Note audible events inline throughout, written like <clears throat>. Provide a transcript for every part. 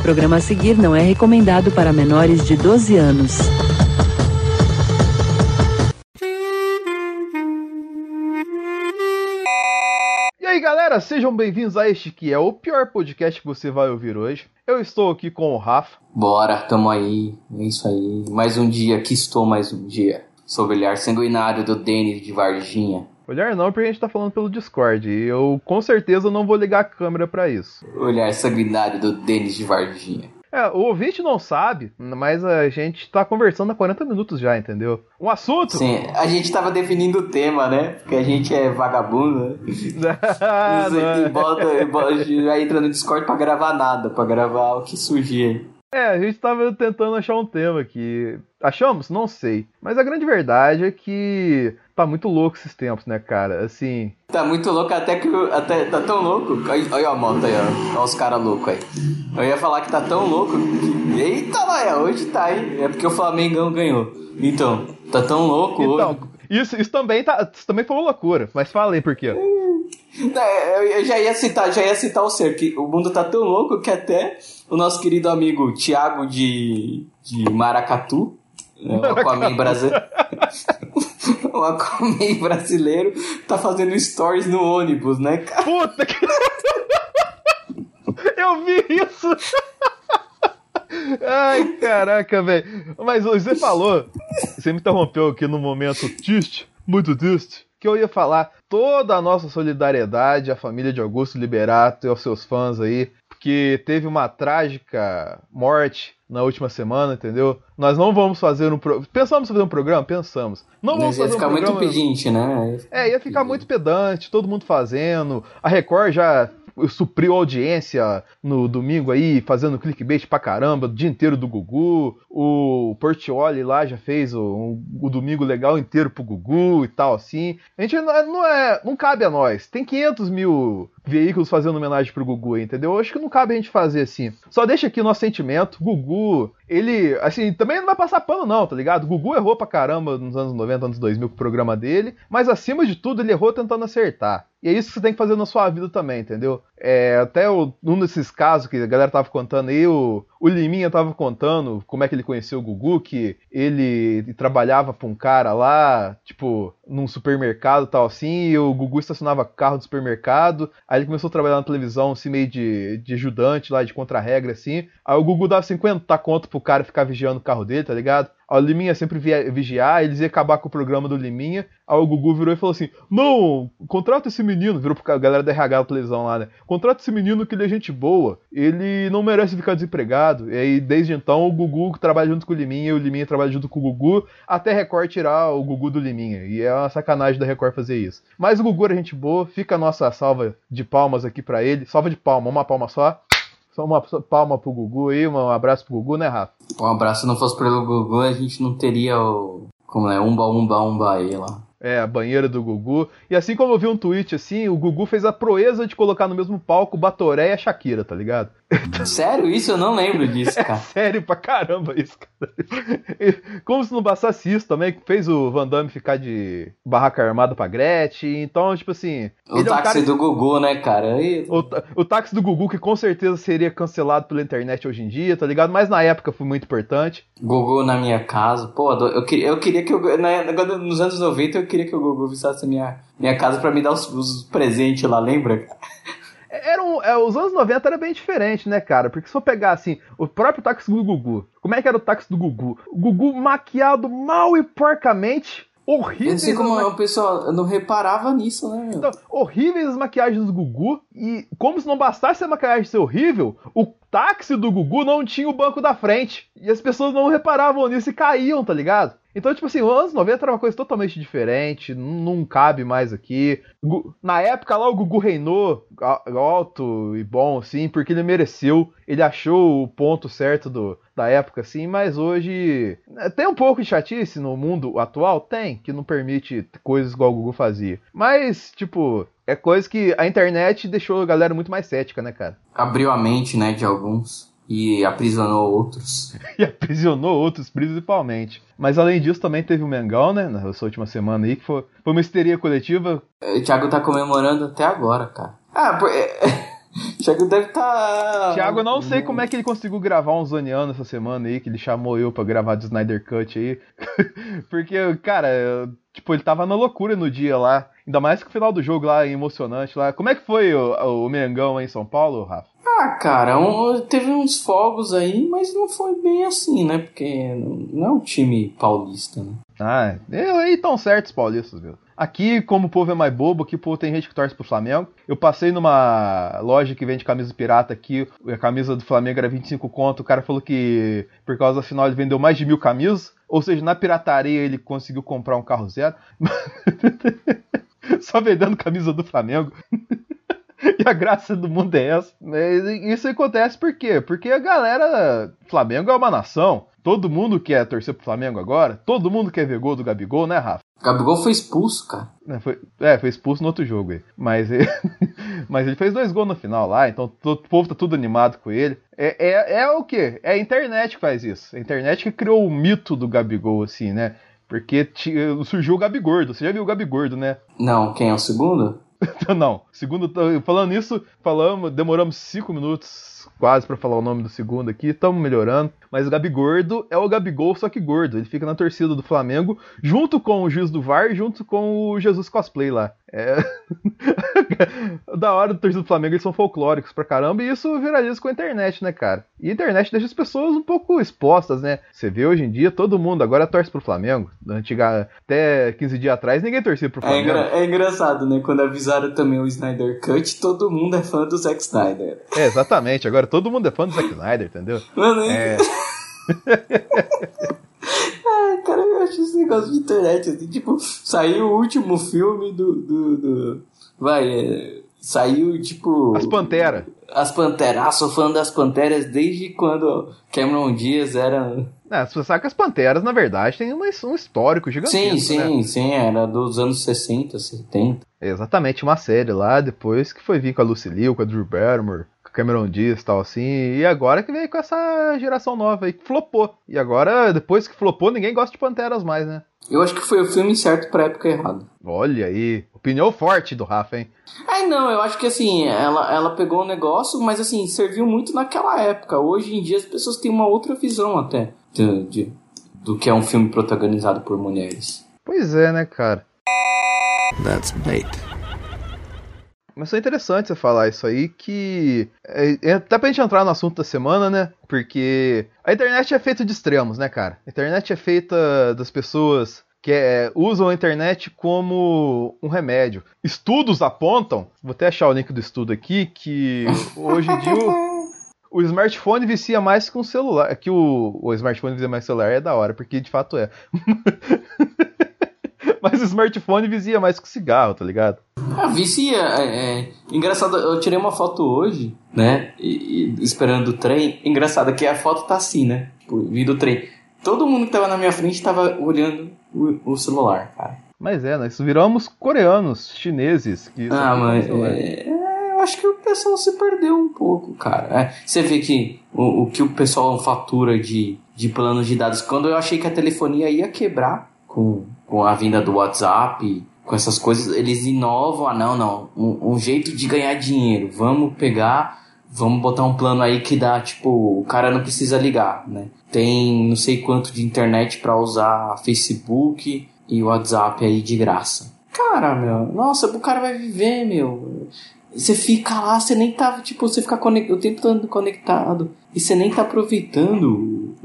programa a seguir não é recomendado para menores de 12 anos. E aí galera, sejam bem-vindos a este que é o pior podcast que você vai ouvir hoje. Eu estou aqui com o Rafa. Bora, tamo aí. É isso aí. Mais um dia, aqui estou mais um dia. Sob o olhar sanguinário do Denis de Varginha. Olhar não, porque a gente tá falando pelo Discord. E eu com certeza não vou ligar a câmera pra isso. Olhar sanguinário do Denis de Varginha. É, o ouvinte não sabe, mas a gente tá conversando há 40 minutos já, entendeu? Um assunto! Sim, a gente tava definindo o tema, né? Porque a gente é vagabundo, né? <laughs> Ah, não é. e bota, e bota, já entra no Discord pra gravar nada, pra gravar o que surgir. É, a gente tava tentando achar um tema aqui. Achamos? Não sei. Mas a grande verdade é que tá muito louco esses tempos, né, cara? Assim. Tá muito louco até que. Até, tá tão louco. Olha, a moto aí, ó. Olha os caras loucos aí. Eu ia falar que tá tão louco que. Eita, Laia, hoje tá, hein? É porque o Flamengão ganhou. Então, tá tão louco Então, hoje. isso, isso também tá. Isso também foi uma loucura. Mas fala aí por quê. É, Eu já ia citar, já ia citar o ser, que o mundo tá tão louco que até o nosso querido amigo Thiago de, de Maracatu, né, o Aquaman brasileiro. <laughs> o Aquaman brasileiro tá fazendo stories no ônibus, né, cara? Puta que. Eu vi isso! Ai, caraca, velho. Mas você falou, você me interrompeu aqui no momento triste, muito triste, que eu ia falar toda a nossa solidariedade à família de Augusto Liberato e aos seus fãs aí, porque teve uma trágica morte na última semana, entendeu? Nós não vamos fazer um pro... pensamos fazer um programa, pensamos. Não vamos Mas ia fazer um ficar muito programa. pedinte, né? É, ia ficar muito pedante, todo mundo fazendo. A Record já supriu audiência no domingo aí, fazendo clickbait pra caramba, o dia inteiro do Gugu. O Portioli lá já fez o, o domingo legal inteiro pro Gugu e tal, assim. A gente não é, não é. Não cabe a nós. Tem 500 mil veículos fazendo homenagem pro Gugu, entendeu? Eu acho que não cabe a gente fazer assim. Só deixa aqui o nosso sentimento. Gugu, ele, assim, também não vai passar pano, não, tá ligado? Gugu errou pra caramba nos anos 90, anos 2000 com o programa dele, mas acima de tudo, ele errou tentando acertar. E é isso que você tem que fazer na sua vida também, entendeu? É, até o- um desses casos que a galera tava contando aí, o, o Liminha tava contando como é que ele conheceu o Gugu, que ele trabalhava pra um cara lá, tipo, num supermercado tal assim, e o Gugu estacionava carro do supermercado, aí ele começou a trabalhar na televisão, assim, meio de, de ajudante lá, de contra-regra, assim. Aí o Gugu dava 50 conto pro cara ficar vigiando o carro dele, tá ligado? O Liminha sempre via vigiar, eles iam acabar com o programa do Liminha. Aí o Gugu virou e falou assim: Não, contrata esse menino. Virou pra galera da RH televisão lá, né? Contrata esse menino que ele é gente boa. Ele não merece ficar desempregado. E aí, desde então, o Gugu trabalha junto com o Liminha e o Liminha trabalha junto com o Gugu, até Record tirar o Gugu do Liminha. E é uma sacanagem da Record fazer isso. Mas o Gugu era gente boa, fica a nossa salva de palmas aqui pra ele. Salva de palma, uma palma só. Só uma palma pro Gugu aí, um abraço pro Gugu, né, Rafa? Um abraço, se não fosse pelo Gugu, a gente não teria o. Como é? Umba, umba, umba aí lá. É, a banheira do Gugu. E assim como eu vi um tweet assim, o Gugu fez a proeza de colocar no mesmo palco o Batoré e a Shakira, tá ligado? Sério? Isso eu não lembro <laughs> disso, cara. Sério pra caramba isso, cara. E Como se não bastasse isso também, que fez o Van Damme ficar de barraca armada pra Gretchen. Então, tipo assim. O ele é um táxi cara- do Gugu, né, cara? Aí- O, o táxi do Gugu, que com certeza seria cancelado pela internet hoje em dia, tá ligado? Mas na época foi muito importante. Gugu na minha casa. Pô, eu queria, eu queria que o quando- nos anos 90 eu queria que o Gugu visitasse minha, minha casa pra me dar os, os presentes lá, lembra? Era um, é, os anos 90 era bem diferente, né, cara? Porque se for pegar, assim, o próprio táxi do Gugu, como é que era o táxi do Gugu? O Gugu maquiado mal e porcamente, horrível. Eu não sei como o pessoal eu não reparava nisso, né? Então, horríveis as maquiagens do Gugu. E como se não bastasse a maquiagem ser horrível, o táxi do Gugu não tinha o banco da frente. E as pessoas não reparavam nisso e caíam, tá ligado? Então, tipo assim, os anos 90 era uma coisa totalmente diferente, não, cabe mais aqui. Na época lá, o Gugu reinou alto e bom, assim, porque ele mereceu. Ele achou o ponto certo do, da época, assim, mas hoje é, tem um pouco de chatice no mundo atual? Tem, que não permite coisas igual o Gugu fazia. Mas, tipo, é coisa que a internet deixou a galera muito mais cética, né, cara? Abriu a mente, né, de alguns e aprisionou outros. <laughs> E aprisionou outros, principalmente. Mas além disso, também teve o Mengão, né, nessa última semana aí, que foi, foi uma histeria coletiva. O Thiago tá comemorando até agora, cara. Ah, por- é- <laughs> Thiago deve estar. Tá... Thiago, eu não sei como é que ele conseguiu gravar um Zoniano essa semana aí, que ele chamou eu pra gravar de Snyder Cut aí. <laughs> Porque, cara, tipo, ele tava na loucura no dia lá. Ainda mais que o final do jogo lá, emocionante lá. Como é que foi o, o Mengão aí em São Paulo, Rafa? Ah, cara, um, teve uns fogos aí, mas não foi bem assim, né? Porque não é um time paulista, né? Ah, aí tão certos paulistas, viu? Aqui, como o povo é mais bobo, aqui o povo tem gente que torce pro Flamengo. Eu passei numa loja que vende camisa pirata aqui, a camisa do Flamengo era 25 conto. O cara falou que por causa da final ele vendeu mais de mil camisas. Ou seja, na pirataria ele conseguiu comprar um carro zero. <laughs> Só vendendo camisa do Flamengo. <laughs> e a graça do mundo é essa. Isso acontece por quê? Porque a galera. Flamengo é uma nação. Todo mundo quer torcer pro Flamengo agora? Todo mundo quer ver gol do Gabigol, né, Rafa? Gabigol foi expulso, cara. É, foi, é, foi expulso no outro jogo aí. Mas ele, <laughs> mas ele fez dois gols no final lá, então todo, o povo tá tudo animado com ele. É, é, é o quê? É a internet que faz isso. A internet que criou o mito do Gabigol, assim, né? Porque surgiu o Gabigordo. Você já viu o Gabigordo, né? Não, quem é o segundo? <laughs> Não, segundo, falando isso, falamos, demoramos cinco minutos quase para falar o nome do segundo aqui, estamos melhorando. Mas o Gabigordo é o Gabigol, só que gordo. Ele fica na torcida do Flamengo, junto com o juiz do VAR, junto com o Jesus Cosplay lá. É. <laughs> da hora do torcida do Flamengo, eles são folclóricos pra caramba, e isso viraliza com a internet, né, cara? E a internet deixa as pessoas um pouco expostas, né? Você vê hoje em dia, todo mundo agora torce pro Flamengo. Antiga, até 15 dias atrás, ninguém torcia pro é Flamengo. É, engra é engraçado, né? Quando avisaram também o Snyder Cut, todo mundo é fã do Zack Snyder. É, exatamente. Agora todo mundo é fã do Zack Snyder, entendeu? Mano, é. Ai, <laughs> cara, eu acho esse negócio de internet, assim, tipo, saiu o último filme do. do, do vai, é, saiu, tipo. As Panteras. As Panteras. Ah, sou fã das Panteras desde quando Cameron Diaz era. É, você sabe que as Panteras, na verdade, tem um, um histórico gigantesco. Sim, sim, né? sim, era dos anos 60, 70. exatamente, uma série lá, depois que foi vir com a Lucy Liu, com a Drew Barrymore. Cameron Diaz e tal assim. E agora que veio com essa geração nova aí, que flopou. E agora, depois que flopou, ninguém gosta de Panteras mais, né? Eu acho que foi o filme certo pra época errada. Olha aí, opinião forte do Rafa, hein? É, não, eu acho que assim, ela, ela pegou o um negócio, mas assim, serviu muito naquela época. Hoje em dia as pessoas têm uma outra visão até de, de do que é um filme protagonizado por mulheres. Pois é, né, cara? That's bait. Mas é interessante você falar isso aí, que. É, é, até pra gente entrar no assunto da semana, né? Porque a internet é feita de extremos, né, cara? A internet é feita das pessoas que é, usam a internet como um remédio. Estudos apontam, vou até achar o link do estudo aqui, que hoje em dia o, <laughs> o smartphone vicia mais que um celular. Que o, o smartphone vicia mais que celular é da hora, porque de fato é. <laughs> Mas o smartphone vicia mais que cigarro, tá ligado? Ah, vicia. É, é, Engraçado, eu tirei uma foto hoje, né? E, e, esperando o trem. Engraçado que a foto tá assim, né? Tipo, vindo o trem. Todo mundo que tava na minha frente tava olhando o, o celular, cara. Mas é, nós viramos coreanos, chineses. Que ah, mas. É, eu acho que o pessoal se perdeu um pouco, cara. É, você vê que o, o que o pessoal fatura de, de planos de dados. Quando eu achei que a telefonia ia quebrar com com a vinda do WhatsApp, com essas coisas, eles inovam, ah não, não, um, um, jeito de ganhar dinheiro, vamos pegar, vamos botar um plano aí que dá, tipo, o cara não precisa ligar, né? Tem não sei quanto de internet para usar Facebook e WhatsApp aí de graça. Cara, meu, nossa, o cara vai viver, meu. Você fica lá, você nem tá, tipo, você fica conect... o tempo todo conectado e você nem tá aproveitando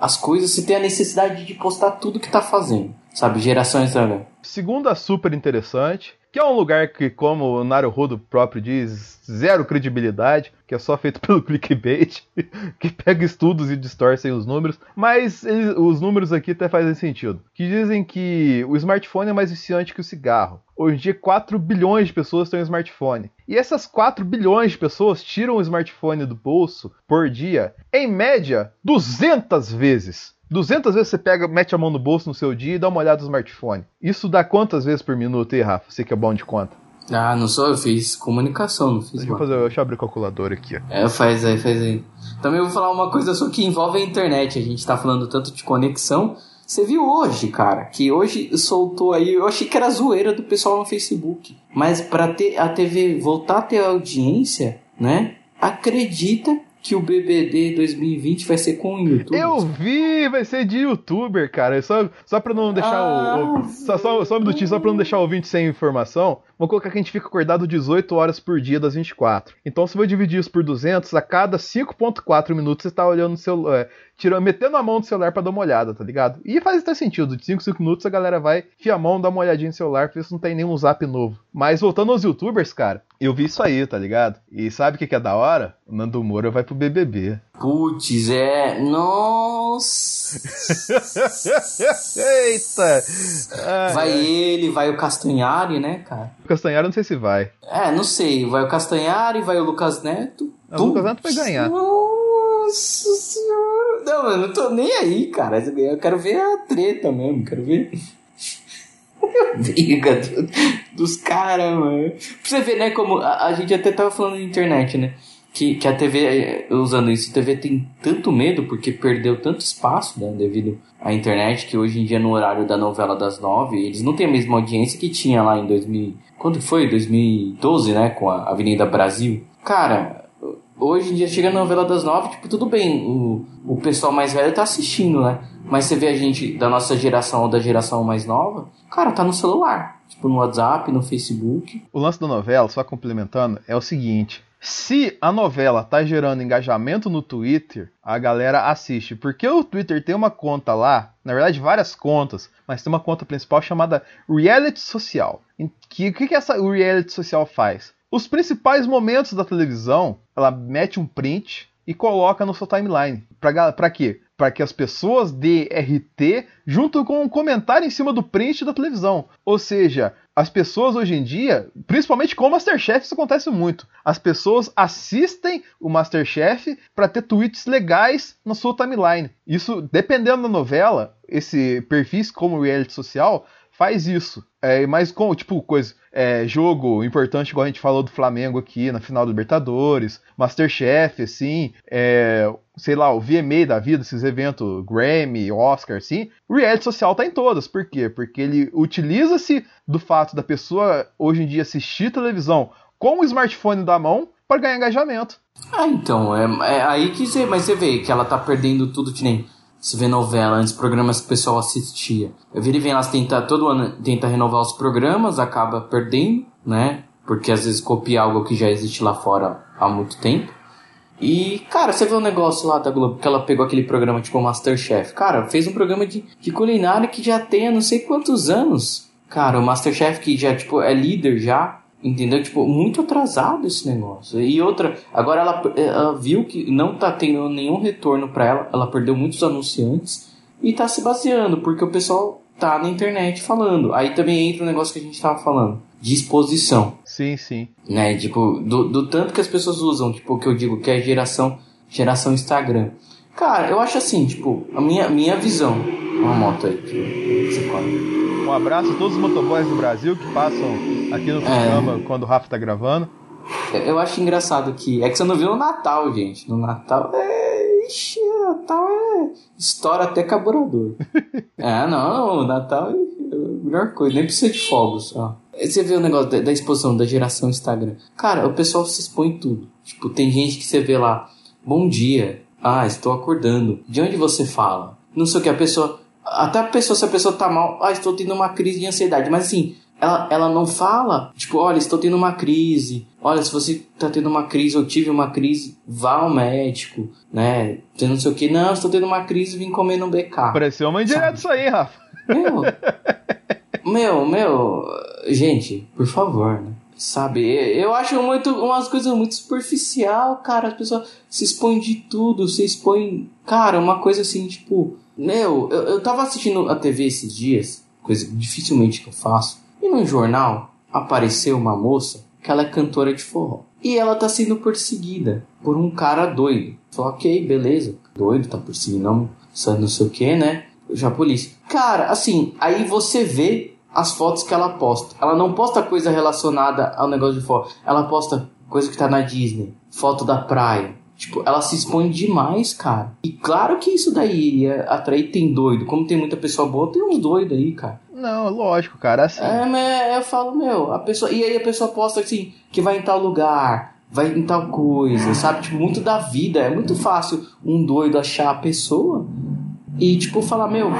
as coisas, você tem a necessidade de postar tudo que tá fazendo. Sabe, gerações também. Segunda super interessante, que é um lugar que, como o Naruhodo próprio diz, zero credibilidade, que é só feito <laughs> pelo clickbait, que pega estudos e distorcem os números, mas eles, os números aqui até fazem sentido. Que dizem que o smartphone é mais viciante que o cigarro. Hoje em dia, 4 bilhões de pessoas têm um smartphone. E essas 4 bilhões de pessoas tiram o smartphone do bolso por dia, em média, 200 vezes. 200 vezes você pega, mete a mão no bolso no seu dia e dá uma olhada no smartphone. Isso dá quantas vezes por minuto aí, Rafa? Você que é bom de conta. Ah, não sou, eu fiz comunicação, não fiz deixa eu, fazer, deixa eu abrir o calculador aqui. Ó. É, faz aí, faz aí. Também vou falar uma coisa só que envolve a internet. A gente tá falando tanto de conexão. Você viu hoje, cara, que hoje soltou aí, eu achei que era zoeira do pessoal no Facebook. Mas para ter a TV voltar a ter audiência, né? Acredita que o BBD 2020 vai ser com o YouTube. Eu vi, vai ser de youtuber, cara. Só, só pra não deixar ah, o. o só, só, só um minutinho, só pra não deixar o ouvinte sem informação. Vou colocar que a gente fica acordado 18 horas por dia das 24. Então, se eu dividir isso por 200, a cada 5,4 minutos você está olhando no celular, é, tirando, metendo a mão no celular para dar uma olhada, tá ligado? E faz até sentido. De 5 5 minutos a galera vai fiar a mão, dar uma olhadinha no celular, ver se não tem nenhum zap novo. Mas voltando aos youtubers, cara, eu vi isso aí, tá ligado? E sabe o que, que é da hora? O Nando Moura vai pro BBB. Putz, é. <laughs> Nossa! Eita! Vai ele, vai o Castanhari, né, cara? O Castanhari não sei se vai. É, não sei. Vai o Castanhari, vai o Lucas Neto. O Lucas Neto vai ganhar. Nossa senhora! Não, eu não tô nem aí, cara. Eu quero ver a treta mesmo, quero ver. <laughs> Briga do, dos caras, mano. Pra você ver, né, como a, a gente até tava falando de internet, né? Que, que a TV, eh, usando isso, a TV tem tanto medo porque perdeu tanto espaço né, devido à internet que hoje em dia no horário da novela das nove eles não têm a mesma audiência que tinha lá em 2000, quando foi? 2012, né, com a Avenida Brasil. Cara, hoje em dia chega a novela das nove, tipo, tudo bem, o, o pessoal mais velho tá assistindo, né? Mas você vê a gente da nossa geração ou da geração mais nova, cara, tá no celular. Tipo, no WhatsApp, no Facebook. O lance da novela, só complementando, é o seguinte se a novela tá gerando engajamento no Twitter, a galera assiste. Porque o Twitter tem uma conta lá, na verdade várias contas, mas tem uma conta principal chamada Reality Social. O que, que, que essa Reality Social faz? Os principais momentos da televisão, ela mete um print e coloca no seu timeline. Pra, pra quê? Para que as pessoas dê RT junto com um comentário em cima do print da televisão. Ou seja, as pessoas hoje em dia, principalmente com o Masterchef, isso acontece muito. As pessoas assistem o Masterchef para ter tweets legais na sua timeline. Isso, dependendo da novela, esse perfis como reality social faz isso. É, mas com, tipo, coisa, é, jogo importante, igual a gente falou do Flamengo aqui na final do Libertadores, Masterchef, assim, é, sei lá, o VMA da vida, esses eventos, Grammy, Oscar, assim, o reality social tá em todas. Por quê? Porque ele utiliza-se do fato da pessoa hoje em dia assistir televisão com o smartphone da mão para ganhar engajamento. Ah, então, é, é aí que você, mas você vê que ela tá perdendo tudo que nem se vê novela, antes programas que o pessoal assistia. Eu vira e vem, elas tentam, todo ano tenta renovar os programas, acaba perdendo, né? Porque às vezes copia algo que já existe lá fora há muito tempo. E, cara, você vê um negócio lá da Globo, que ela pegou aquele programa tipo Masterchef. Cara, fez um programa de, de culinária que já tem há não sei quantos anos. Cara, o Masterchef que já, tipo, é líder já. Entendeu? Tipo, muito atrasado esse negócio. E outra, agora ela, ela viu que não tá tendo nenhum retorno para ela, ela perdeu muitos anunciantes e tá se baseando, porque o pessoal tá na internet falando. Aí também entra o negócio que a gente tava falando, de exposição. Sim, sim. Né, tipo, do, do tanto que as pessoas usam, tipo, o que eu digo que é geração, geração Instagram. Cara, eu acho assim, tipo, a minha, minha visão. Uma moto aí corre. Um abraço a todos os motoboys do Brasil que passam aqui no programa é. quando o Rafa tá gravando. Eu acho engraçado que. É que você não viu no Natal, gente. No Natal é. Ixi, Natal é. Estoura até carburador. <laughs> é, não, o Natal é a melhor coisa, nem precisa de fogos. Ó. Você vê o negócio da, da exposição da geração Instagram. Cara, o pessoal se expõe em tudo. Tipo, tem gente que você vê lá. Bom dia. Ah, estou acordando. De onde você fala? Não sei o que. A pessoa. Até a pessoa, se a pessoa tá mal, ah, estou tendo uma crise de ansiedade. Mas assim, ela, ela não fala, tipo, olha, estou tendo uma crise. Olha, se você tá tendo uma crise ou tive uma crise, vá ao médico, né? Você não sei o que. Não, estou tendo uma crise, vim comer no BK. Pareceu uma indireta isso aí, Rafa. Meu, meu, meu, gente, por favor, né? Sabe, eu acho muito umas coisas muito superficial, cara. As pessoas se expõem de tudo, se expõem. Cara, uma coisa assim, tipo, meu, eu, eu tava assistindo a TV esses dias, coisa dificilmente que eu faço, e no jornal apareceu uma moça que ela é cantora de forró. E ela tá sendo perseguida por um cara doido. Falei, ok, beleza, doido, tá perseguindo, não, não sei o que, né? Já polícia. Cara, assim, aí você vê as fotos que ela posta. Ela não posta coisa relacionada ao negócio de forró. Ela posta coisa que tá na Disney, foto da praia, Tipo, ela se expõe demais, cara. E claro que isso daí ia atrair tem doido. Como tem muita pessoa boa, tem uns doidos aí, cara. Não, lógico, cara, assim. É, mas eu falo, meu, a pessoa. E aí a pessoa posta assim, que vai em tal lugar, vai em tal coisa, sabe? Tipo, muito da vida. É muito fácil um doido achar a pessoa e, tipo, falar, meu,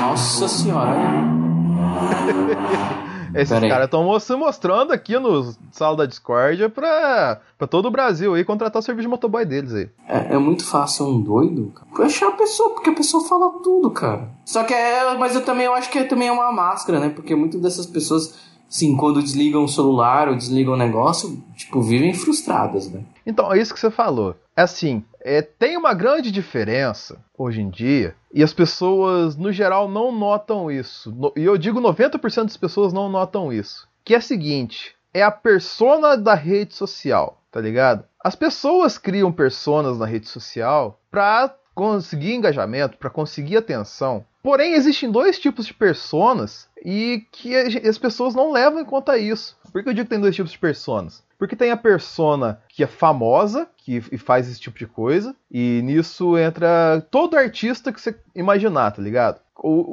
nossa senhora. <laughs> Esses caras estão se mostrando aqui no sala da Discord pra, pra todo o Brasil aí contratar o serviço de motoboy deles aí. É, é muito fácil um doido cara, achar a pessoa, porque a pessoa fala tudo, cara. Só que é. Mas eu também eu acho que é, também é uma máscara, né? Porque muitas dessas pessoas sim, quando desligam o celular ou desligam o negócio, tipo, vivem frustradas, né? Então, é isso que você falou. É assim, é, tem uma grande diferença hoje em dia e as pessoas, no geral, não notam isso. No, e eu digo 90% das pessoas não notam isso. Que é o seguinte: é a persona da rede social, tá ligado? As pessoas criam personas na rede social pra conseguir engajamento, para conseguir atenção. Porém, existem dois tipos de personas e que as pessoas não levam em conta isso. Por que eu digo que tem dois tipos de personas? Porque tem a persona que é famosa, que faz esse tipo de coisa, e nisso entra todo artista que você imaginar, tá ligado?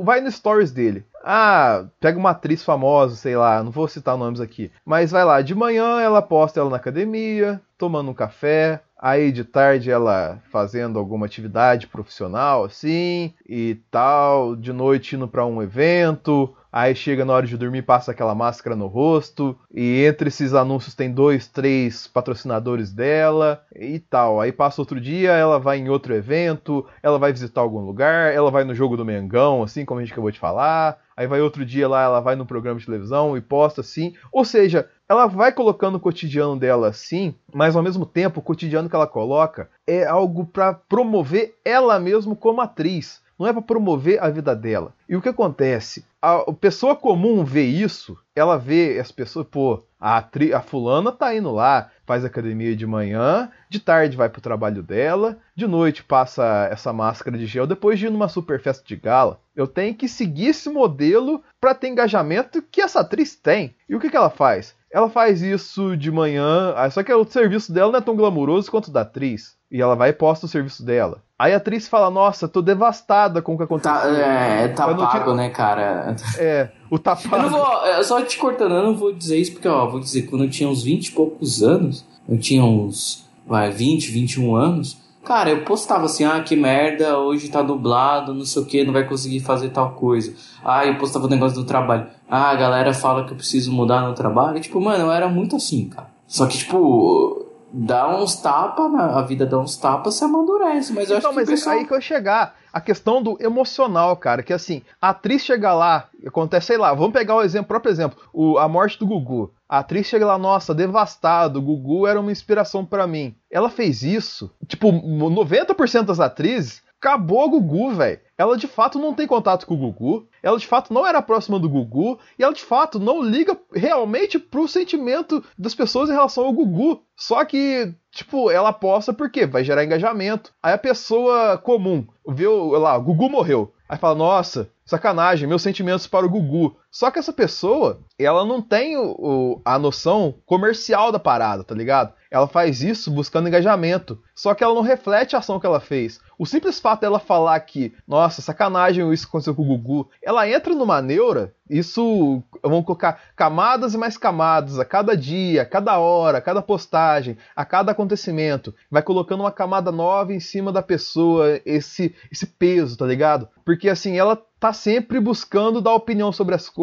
vai no stories dele. Ah, pega uma atriz famosa, sei lá, não vou citar nomes aqui. Mas vai lá, de manhã ela posta ela na academia, tomando um café, Aí de tarde ela fazendo alguma atividade profissional assim e tal, de noite indo para um evento, aí chega na hora de dormir passa aquela máscara no rosto e entre esses anúncios tem dois, três patrocinadores dela e tal. Aí passa outro dia, ela vai em outro evento, ela vai visitar algum lugar, ela vai no jogo do Mengão, assim como a gente acabou de falar. Aí vai outro dia lá, ela vai no programa de televisão e posta assim. Ou seja, ela vai colocando o cotidiano dela assim, mas ao mesmo tempo o cotidiano que ela coloca é algo para promover ela mesma como atriz. Não é para promover a vida dela. E o que acontece? A, pessoa comum vê isso, ela vê as pessoas, pô, a, tri, a fulana tá indo lá, faz academia de manhã, de tarde vai pro trabalho dela, de noite passa essa máscara de gel, depois de ir numa super festa de gala. Eu tenho que seguir esse modelo para ter engajamento que essa atriz tem. E o que, que ela faz? Ela faz isso de manhã, ah, só que o serviço dela não é tão glamuroso quanto o da atriz. E ela vai e posta o serviço dela. Aí a atriz fala, nossa, tô devastada com o que aconteceu. Tá, é, tá pago, né, cara? É, o pago. Eu não vou, só te cortando, eu não vou dizer isso, porque, ó, vou dizer, quando eu tinha uns 20 e poucos anos, eu tinha uns, vai, 20, 21 anos, Cara, eu postava assim, ah, que merda, hoje tá dublado, não sei o que, não vai conseguir fazer tal coisa. Ah, eu postava o negócio do trabalho. Ah, a galera fala que eu preciso mudar no trabalho. E, tipo, mano, eu era muito assim, cara. Só que, tipo, dá uns tapas, a vida dá uns tapas, você amadurece. Mas eu então, acho que. Mas é pessoal... aí que eu chegar. A questão do emocional, cara, que assim, a atriz chega lá, acontece, sei lá, vamos pegar o exemplo, próprio exemplo, o, a morte do Gugu. A atriz chega lá, nossa, devastado, Gugu era uma inspiração para mim. Ela fez isso. Tipo, 90% das atrizes acabou o Gugu, velho. Ela de fato não tem contato com o Gugu, ela de fato não era próxima do Gugu, e ela de fato não liga realmente pro sentimento das pessoas em relação ao Gugu. Só que, tipo, ela aposta porque vai gerar engajamento. Aí a pessoa comum vê, lá, Gugu morreu. Aí fala, nossa, sacanagem, meus sentimentos para o Gugu. Só que essa pessoa, ela não tem o, o, a noção comercial da parada, tá ligado? Ela faz isso buscando engajamento. Só que ela não reflete a ação que ela fez. O simples fato dela falar que, nossa, sacanagem isso aconteceu com o Gugu, ela entra numa neura, isso, vamos colocar camadas e mais camadas, a cada dia, a cada hora, a cada postagem, a cada acontecimento, vai colocando uma camada nova em cima da pessoa, esse, esse peso, tá ligado? Porque assim, ela tá sempre buscando dar opinião sobre as coisas,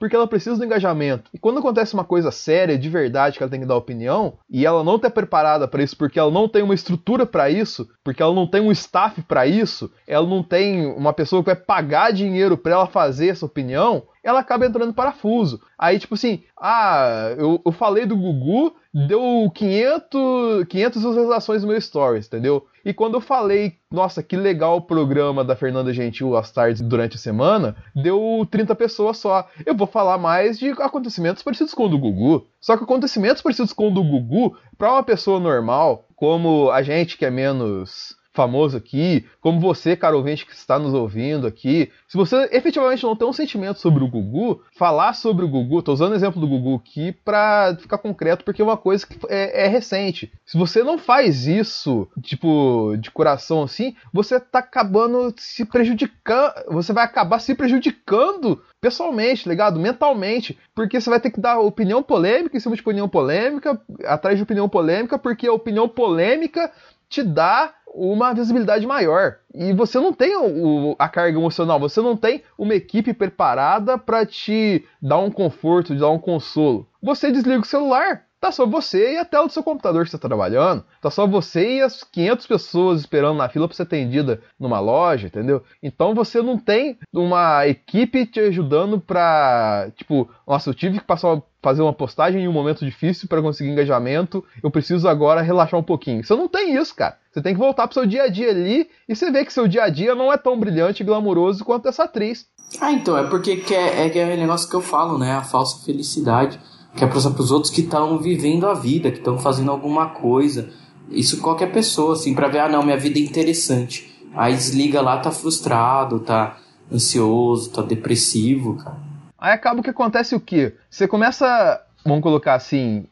porque ela precisa do engajamento. E quando acontece uma coisa séria, de verdade, que ela tem que dar opinião, e ela não tá preparada para isso, porque ela não tem uma estrutura para isso, porque ela não tem um staff para isso, ela não tem uma pessoa que vai pagar dinheiro para ela fazer essa opinião, ela acaba entrando em parafuso. Aí, tipo assim, ah, eu, eu falei do Gugu, deu 500, 500 visualizações no meu stories, entendeu? E quando eu falei, nossa, que legal o programa da Fernanda Gentil às tardes durante a semana, deu 30 pessoas só. Eu vou falar mais de acontecimentos parecidos com o do Gugu. Só que acontecimentos parecidos com o do Gugu, para uma pessoa normal, como a gente que é menos famoso aqui, como você, caro ouvinte que está nos ouvindo aqui, se você efetivamente não tem um sentimento sobre o Gugu, falar sobre o Gugu, tô usando o exemplo do Gugu aqui para ficar concreto, porque é uma coisa que é, é, recente. Se você não faz isso, tipo, de coração assim, você tá acabando se prejudicando, você vai acabar se prejudicando pessoalmente, ligado? Mentalmente. Porque você vai ter que dar opinião polêmica em cima de opinião polêmica, atrás de opinião polêmica, porque a opinião polêmica te dá uma visibilidade maior. E você não tem o, a carga emocional, você não tem uma equipe preparada para te dar um conforto, te dar um consolo. Você desliga o celular, Tá só você e a tela do seu computador que está trabalhando. Tá só você e as 500 pessoas esperando na fila para ser atendida numa loja, entendeu? Então você não tem uma equipe te ajudando para, tipo, nossa, eu tive que passar fazer uma postagem em um momento difícil para conseguir engajamento, eu preciso agora relaxar um pouquinho. Você não tem isso, cara. Você tem que voltar pro seu dia a dia ali e você vê que seu dia a dia não é tão brilhante e glamouroso quanto essa atriz. Ah, então, é porque que é, é, é o negócio que eu falo, né? A falsa felicidade que é para os outros que estão vivendo a vida, que estão fazendo alguma coisa. Isso qualquer pessoa, assim, para ver, ah, não, minha vida é interessante. Aí desliga lá, tá frustrado, tá ansioso, tá depressivo, cara. Aí acaba que acontece o quê? Você começa, vamos colocar assim,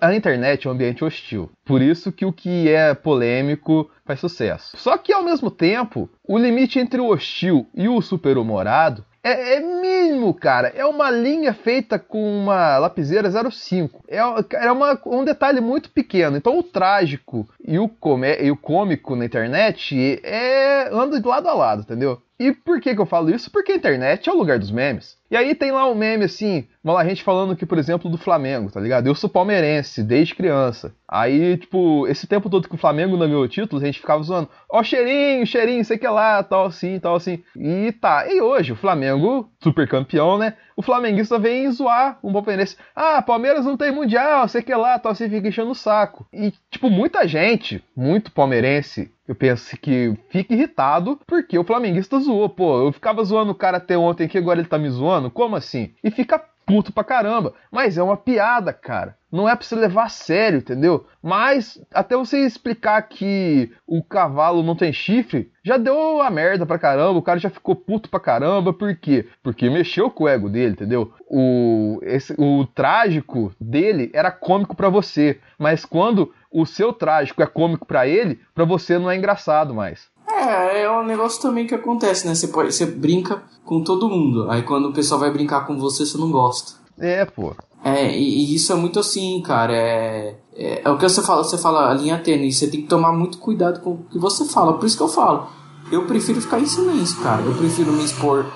a internet é um ambiente hostil. Por isso que o que é polêmico faz sucesso. Só que ao mesmo tempo, o limite entre o hostil e o super-humorado é, é, mínimo, cara. É uma linha feita com uma lapiseira 05. É, é uma, um detalhe muito pequeno. Então o trágico e o, comé e o cômico na internet é anda de lado a lado, entendeu? E por que, que eu falo isso? Porque a internet é o lugar dos memes. E aí tem lá um meme assim, uma gente falando que, por exemplo, do Flamengo, tá ligado? Eu sou palmeirense desde criança. Aí, tipo, esse tempo todo que o Flamengo não ganhou títulos, a gente ficava zoando, ó, oh, cheirinho, cheirinho, sei que lá, tal assim, tal assim. E tá, e hoje o Flamengo, super campeão, né? O flamenguista vem zoar um palmeirense. Ah, Palmeiras não tem mundial, sei que lá, tal assim, fica enchendo o saco. E, tipo, muita gente, muito palmeirense, eu penso que fica irritado porque o flamenguista zoou. Pô, eu ficava zoando o cara até ontem que agora ele tá me zoando? Como assim? E fica puto pra caramba. Mas é uma piada, cara. Não é pra você levar a sério, entendeu? Mas até você explicar que o cavalo não tem chifre, já deu a merda pra caramba. O cara já ficou puto pra caramba. Por quê? Porque mexeu com o ego dele, entendeu? O, esse, o trágico dele era cômico para você. Mas quando o seu trágico é cômico para ele, para você não é engraçado mais. É, é um negócio também que acontece, né? Você, pode, você brinca com todo mundo. Aí quando o pessoal vai brincar com você, você não gosta. É, pô. É, e, e isso é muito assim, cara. É, é, é, o que você fala, você fala a linha tênue. Você tem que tomar muito cuidado com o que você fala. Por isso que eu falo. Eu prefiro ficar em silêncio, cara. Eu prefiro me expor,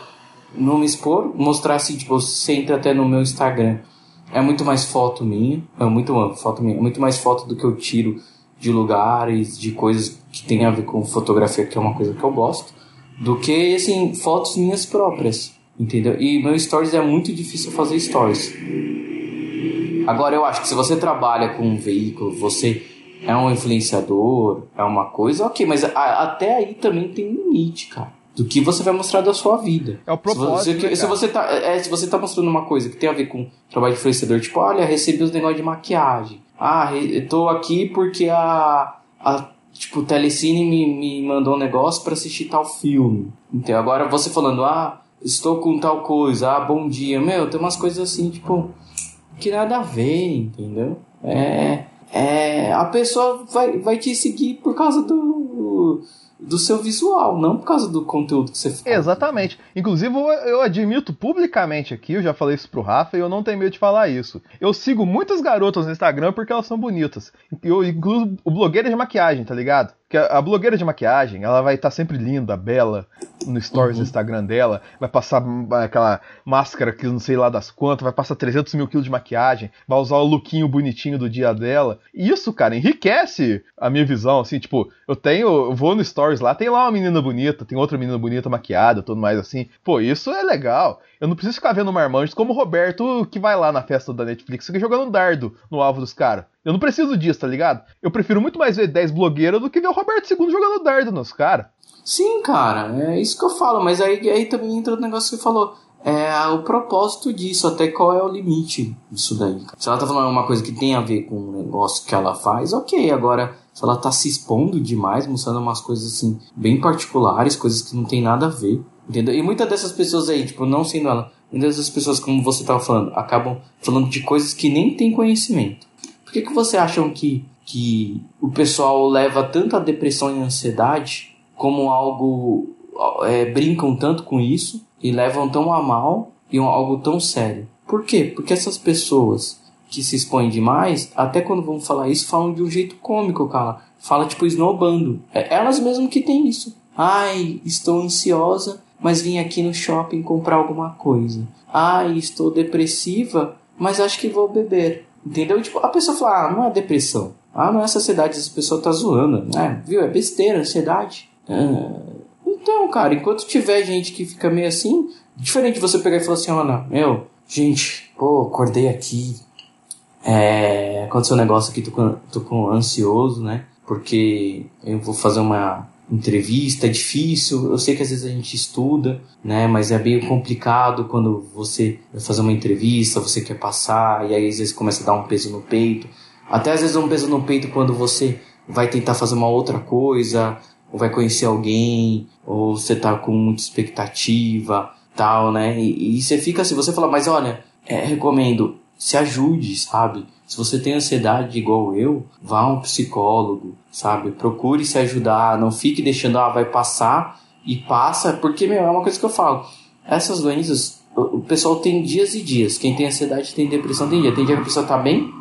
não me expor, mostrar assim, tipo, você entra até no meu Instagram. É muito mais foto minha, é muito foto minha, é muito mais foto do que eu tiro de lugares, de coisas que tem a ver com fotografia, que é uma coisa que eu gosto, do que assim, fotos minhas próprias, entendeu? E meu stories é muito difícil fazer stories. Agora eu acho que se você trabalha com um veículo, você é um influenciador, é uma coisa, ok, mas a, até aí também tem limite, cara. Do que você vai mostrar da sua vida. É o propósito. Se você, né, se você, tá, é, se você tá mostrando uma coisa que tem a ver com trabalho de influenciador, tipo, olha, recebi os negócios de maquiagem. Ah, eu tô aqui porque a, a tipo, o Telecine me, me mandou um negócio para assistir tal filme. Então, agora você falando, ah, estou com tal coisa, ah, bom dia. Meu, tem umas coisas assim, tipo, que nada a ver, entendeu? É, é, a pessoa vai, vai te seguir por causa do do seu visual, não por causa do conteúdo que você faz. Exatamente. Inclusive, eu, admito publicamente aqui, eu já falei isso pro Rafa e eu não tenho medo de falar isso. Eu sigo muitas garotas no Instagram porque elas são bonitas. Eu incluo o blogueiro de maquiagem, tá ligado? Que a, blogueira de maquiagem, ela vai estar tá sempre linda, bela, no stories uhum. do Instagram dela, vai passar aquela máscara que não sei lá das quantas, vai passar 300 mil quilos de maquiagem, vai usar o lookinho bonitinho do dia dela. E isso, cara, enriquece a minha visão, assim, tipo, eu tenho, eu vou no stories lá, tem lá uma menina bonita, tem outra menina bonita maquiada, tudo mais assim. Pô, isso é legal. Eu não preciso ficar vendo marmanjos como o Roberto que vai lá na festa da Netflix fica jogando dardo no alvo dos caras. Eu não preciso disso, tá ligado? Eu prefiro muito mais ver 10 blogueiras do que ver o Roberto II jogando dardo nos caras. Sim, cara, é isso que eu falo, mas aí, aí também entra o negócio que você falou. É o propósito disso, até qual é o limite disso daí. Se ela tá falando uma coisa que tem a ver com o negócio que ela faz, ok. Agora, se ela tá se expondo demais, mostrando umas coisas assim, bem particulares, coisas que não tem nada a ver. Entendeu? E muitas dessas pessoas aí, tipo, não sendo ela, muitas dessas pessoas, como você tava falando, acabam falando de coisas que nem tem conhecimento. Que, que você acham que, que o pessoal leva tanto a depressão e ansiedade como algo. É, brincam tanto com isso e levam tão a mal e algo tão sério? Por quê? Porque essas pessoas que se expõem demais, até quando vão falar isso, falam de um jeito cômico, cara. Fala tipo esnobando. É elas mesmo que têm isso. Ai, estou ansiosa, mas vim aqui no shopping comprar alguma coisa. Ai, estou depressiva, mas acho que vou beber. Entendeu? Tipo, a pessoa fala, ah, não é depressão. Ah, não é ansiedade, essa pessoa tá zoando. né? viu? É besteira, ansiedade. Ah, então, cara, enquanto tiver gente que fica meio assim, diferente de você pegar e falar assim, Ana, meu, gente, pô, acordei aqui, é, aconteceu um negócio aqui, tô com, tô com ansioso, né? Porque eu vou fazer uma entrevista, é difícil. Eu sei que às vezes a gente estuda, né? Mas é bem complicado quando você vai fazer uma entrevista, você quer passar, e aí às vezes começa a dar um peso no peito. Até às vezes um peso no peito quando você vai tentar fazer uma outra coisa, ou vai conhecer alguém, ou você tá com muita expectativa, tal, né? E, e você fica assim, você fala, mas olha, é, recomendo, se ajude, sabe? Se você tem ansiedade igual eu, vá a um psicólogo, sabe? Procure se ajudar, não fique deixando, ah, vai passar e passa, porque, meu, é uma coisa que eu falo. Essas doenças, o pessoal tem dias e dias. Quem tem ansiedade tem depressão tem dia. Tem dia que a pessoa tá bem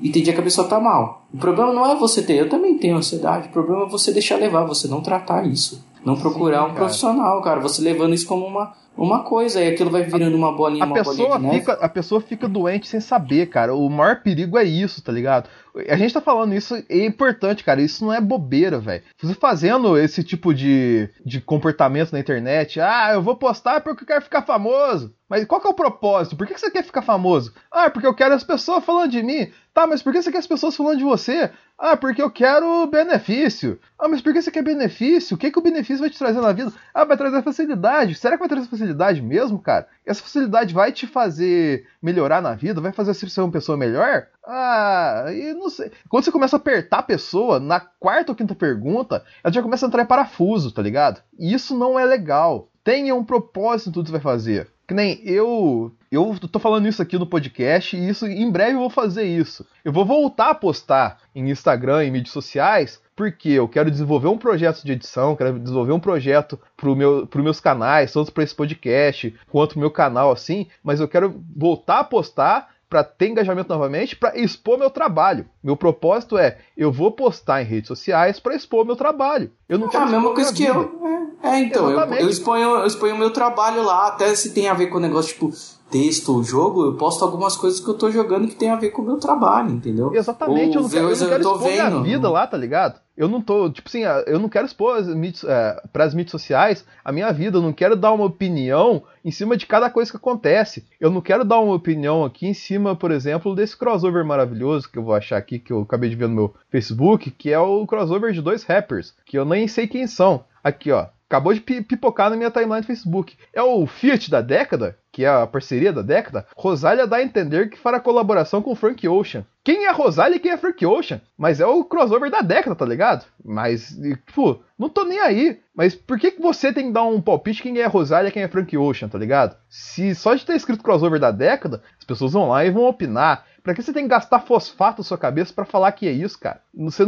e tem dia que a pessoa tá mal. O problema não é você ter, eu também tenho ansiedade. O problema é você deixar levar, você não tratar isso. Não procurar Sim, um profissional, cara. Você levando isso como uma uma coisa e aquilo vai virando uma bolinha, a uma pessoa bolinha fica, A pessoa fica doente sem saber, cara. O maior perigo é isso, tá ligado? A gente tá falando isso, é importante, cara. Isso não é bobeira, velho. Você fazendo esse tipo de, de comportamento na internet, ah, eu vou postar porque eu quero ficar famoso. Mas qual que é o propósito? Por que você quer ficar famoso? Ah, porque eu quero as pessoas falando de mim. Tá, mas por que você quer as pessoas falando de você? Ah, porque eu quero benefício. Ah, mas por que você quer benefício? O que, que o benefício vai te trazer na vida? Ah, vai trazer facilidade. Será que vai trazer facilidade mesmo, cara? Essa facilidade vai te fazer melhorar na vida? Vai fazer você ser uma pessoa melhor? Ah, e não sei. Quando você começa a apertar a pessoa, na quarta ou quinta pergunta, ela já começa a entrar em parafuso, tá ligado? E isso não é legal. Tenha um propósito em tudo que você vai fazer. Que nem eu. Eu tô falando isso aqui no podcast e isso em breve eu vou fazer isso. Eu vou voltar a postar em Instagram e mídias sociais porque eu quero desenvolver um projeto de edição, quero desenvolver um projeto para meu, os meus canais, tanto para esse podcast quanto o meu canal assim, mas eu quero voltar a postar para ter engajamento novamente, para expor meu trabalho. Meu propósito é, eu vou postar em redes sociais para expor meu trabalho. Eu não é quero a mesma coisa que eu. É, é então, eu, eu, exponho, eu exponho meu trabalho lá, até se tem a ver com o negócio, tipo, texto ou jogo, eu posto algumas coisas que eu tô jogando que tem a ver com o meu trabalho, entendeu? Exatamente, ou eu não quero, eu não quero expor vendo. minha vida lá, tá ligado? Eu não tô, tipo assim, eu não quero expor as mídias, é, pras mídias sociais a minha vida, eu não quero dar uma opinião em cima de cada coisa que acontece. Eu não quero dar uma opinião aqui em cima, por exemplo, desse crossover maravilhoso que eu vou achar aqui, que eu acabei de ver no meu Facebook, que é o crossover de dois rappers, que eu nem sei quem são. Aqui, ó. Acabou de pipocar na minha timeline do Facebook. É o Fiat da década, que é a parceria da década. Rosália dá a entender que fará colaboração com Frank Ocean. Quem é Rosália e quem é Frank Ocean? Mas é o crossover da década, tá ligado? Mas, tipo, não tô nem aí. Mas por que, que você tem que dar um palpite quem é Rosália e quem é Frank Ocean, tá ligado? Se só de ter escrito crossover da década, as pessoas vão lá e vão opinar. Pra que você tem que gastar fosfato na sua cabeça para falar que é isso, cara?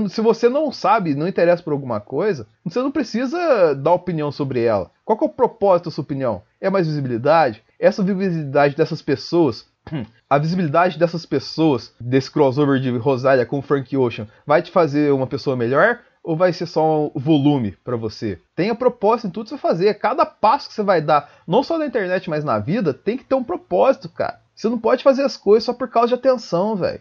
Se você não sabe, não interessa por alguma coisa, você não precisa dar opinião sobre ela. Qual é o propósito da sua opinião? É mais visibilidade? Essa visibilidade dessas pessoas <clears throat> a visibilidade dessas pessoas, desse crossover de Rosália com Frank Ocean, vai te fazer uma pessoa melhor ou vai ser só um volume para você? Tenha propósito em tudo que você fazer. Cada passo que você vai dar, não só na internet, mas na vida, tem que ter um propósito, cara. Você não pode fazer as coisas só por causa de atenção, velho.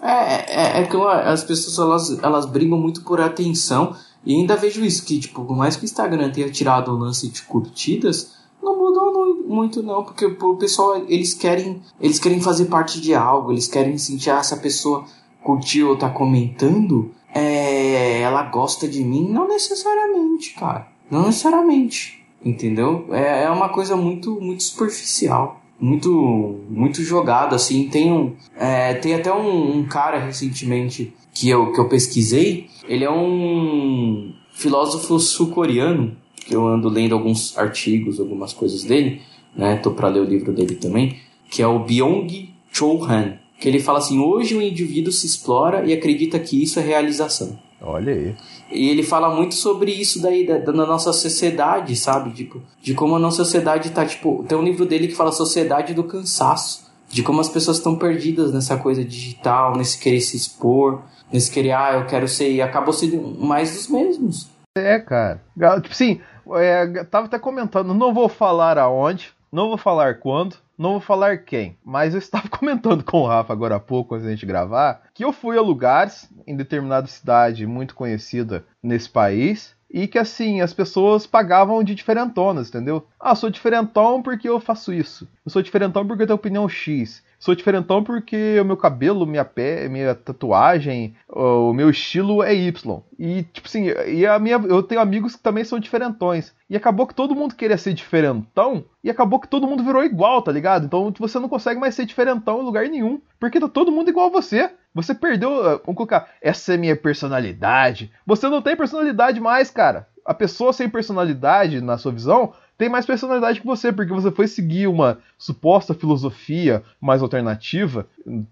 É, é, é que as pessoas elas, elas brigam muito por atenção. E ainda vejo isso, que tipo, por mais que o Instagram tenha tirado o lance de curtidas, não mudou muito não, porque o pessoal, eles querem, eles querem fazer parte de algo, eles querem sentir, ah, essa pessoa curtiu ou tá comentando, é, ela gosta de mim, não necessariamente, cara. Não necessariamente, entendeu? É, é uma coisa muito, muito superficial. Muito muito jogado, assim. Tem, um, é, tem até um, um, cara recentemente que eu, que eu pesquisei. Ele é um filósofo sul-coreano, que eu ando lendo alguns artigos, algumas coisas dele, né? Tô para ler o livro dele também, que é o Byung-Chul Han, que ele fala assim: "Hoje o indivíduo se explora e acredita que isso é realização". Olha aí. E ele fala muito sobre isso daí, da, da nossa sociedade, sabe? Tipo, de como a nossa sociedade tá, tipo, tem um livro dele que fala Sociedade do Cansaço. De como as pessoas estão perdidas nessa coisa digital, nesse querer se expor, nesse querer, ah, eu quero ser. E acabou sendo mais dos mesmos. É, cara. Tipo assim, é, tava até comentando, não vou falar aonde, não vou falar quando, não vou falar quem, mas eu estava <laughs> comentando com o Rafa agora há pouco, antes da gente gravar, que eu fui a lugares em determinada cidade muito conhecida nesse país e que assim as pessoas pagavam de diferentonas, entendeu? Ah, sou diferentão porque eu faço isso. Eu sou diferentão porque eu tenho opinião X. Sou diferentão porque o meu cabelo, minha pé, minha tatuagem, o meu estilo é Y. E, tipo assim, e a minha, eu tenho amigos que também são diferentões. E acabou que todo mundo queria ser diferentão e acabou que todo mundo virou igual, tá ligado? Então você não consegue mais ser diferentão em lugar nenhum. Porque tá todo mundo igual a você. Você perdeu. Ah, vamos colocar. Essa é minha personalidade. Você não tem personalidade mais, cara. A pessoa sem personalidade, na sua visão, tem mais personalidade que você, porque você foi seguir uma suposta filosofia mais alternativa,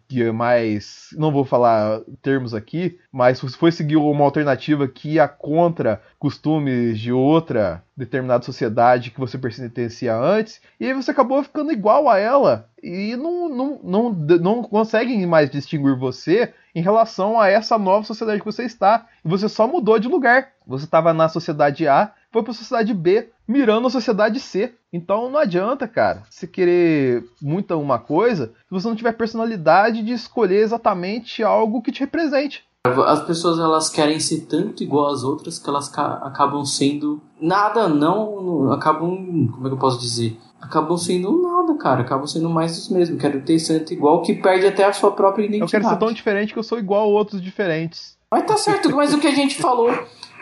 que é mais. Não vou falar termos aqui, mas você foi seguir uma alternativa que ia contra costumes de outra determinada sociedade que você pertencia antes, e aí você acabou ficando igual a ela, e não, não, não, não conseguem mais distinguir você em relação a essa nova sociedade que você está. E você só mudou de lugar. Você estava na sociedade A, foi para a sociedade B, mirando a sociedade C. Então não adianta, cara, você querer muita uma coisa se você não tiver personalidade de escolher exatamente algo que te represente. As pessoas elas querem ser tanto igual às outras que elas acabam sendo nada, não acabam, como é que eu posso dizer? Acabam sendo nada, cara. Acabam sendo mais dos mesmos. Quero ter tanto igual que perde até a sua própria identidade. Eu quero ser tão diferente que eu sou igual a outros diferentes. Mas tá certo, mas o que a gente falou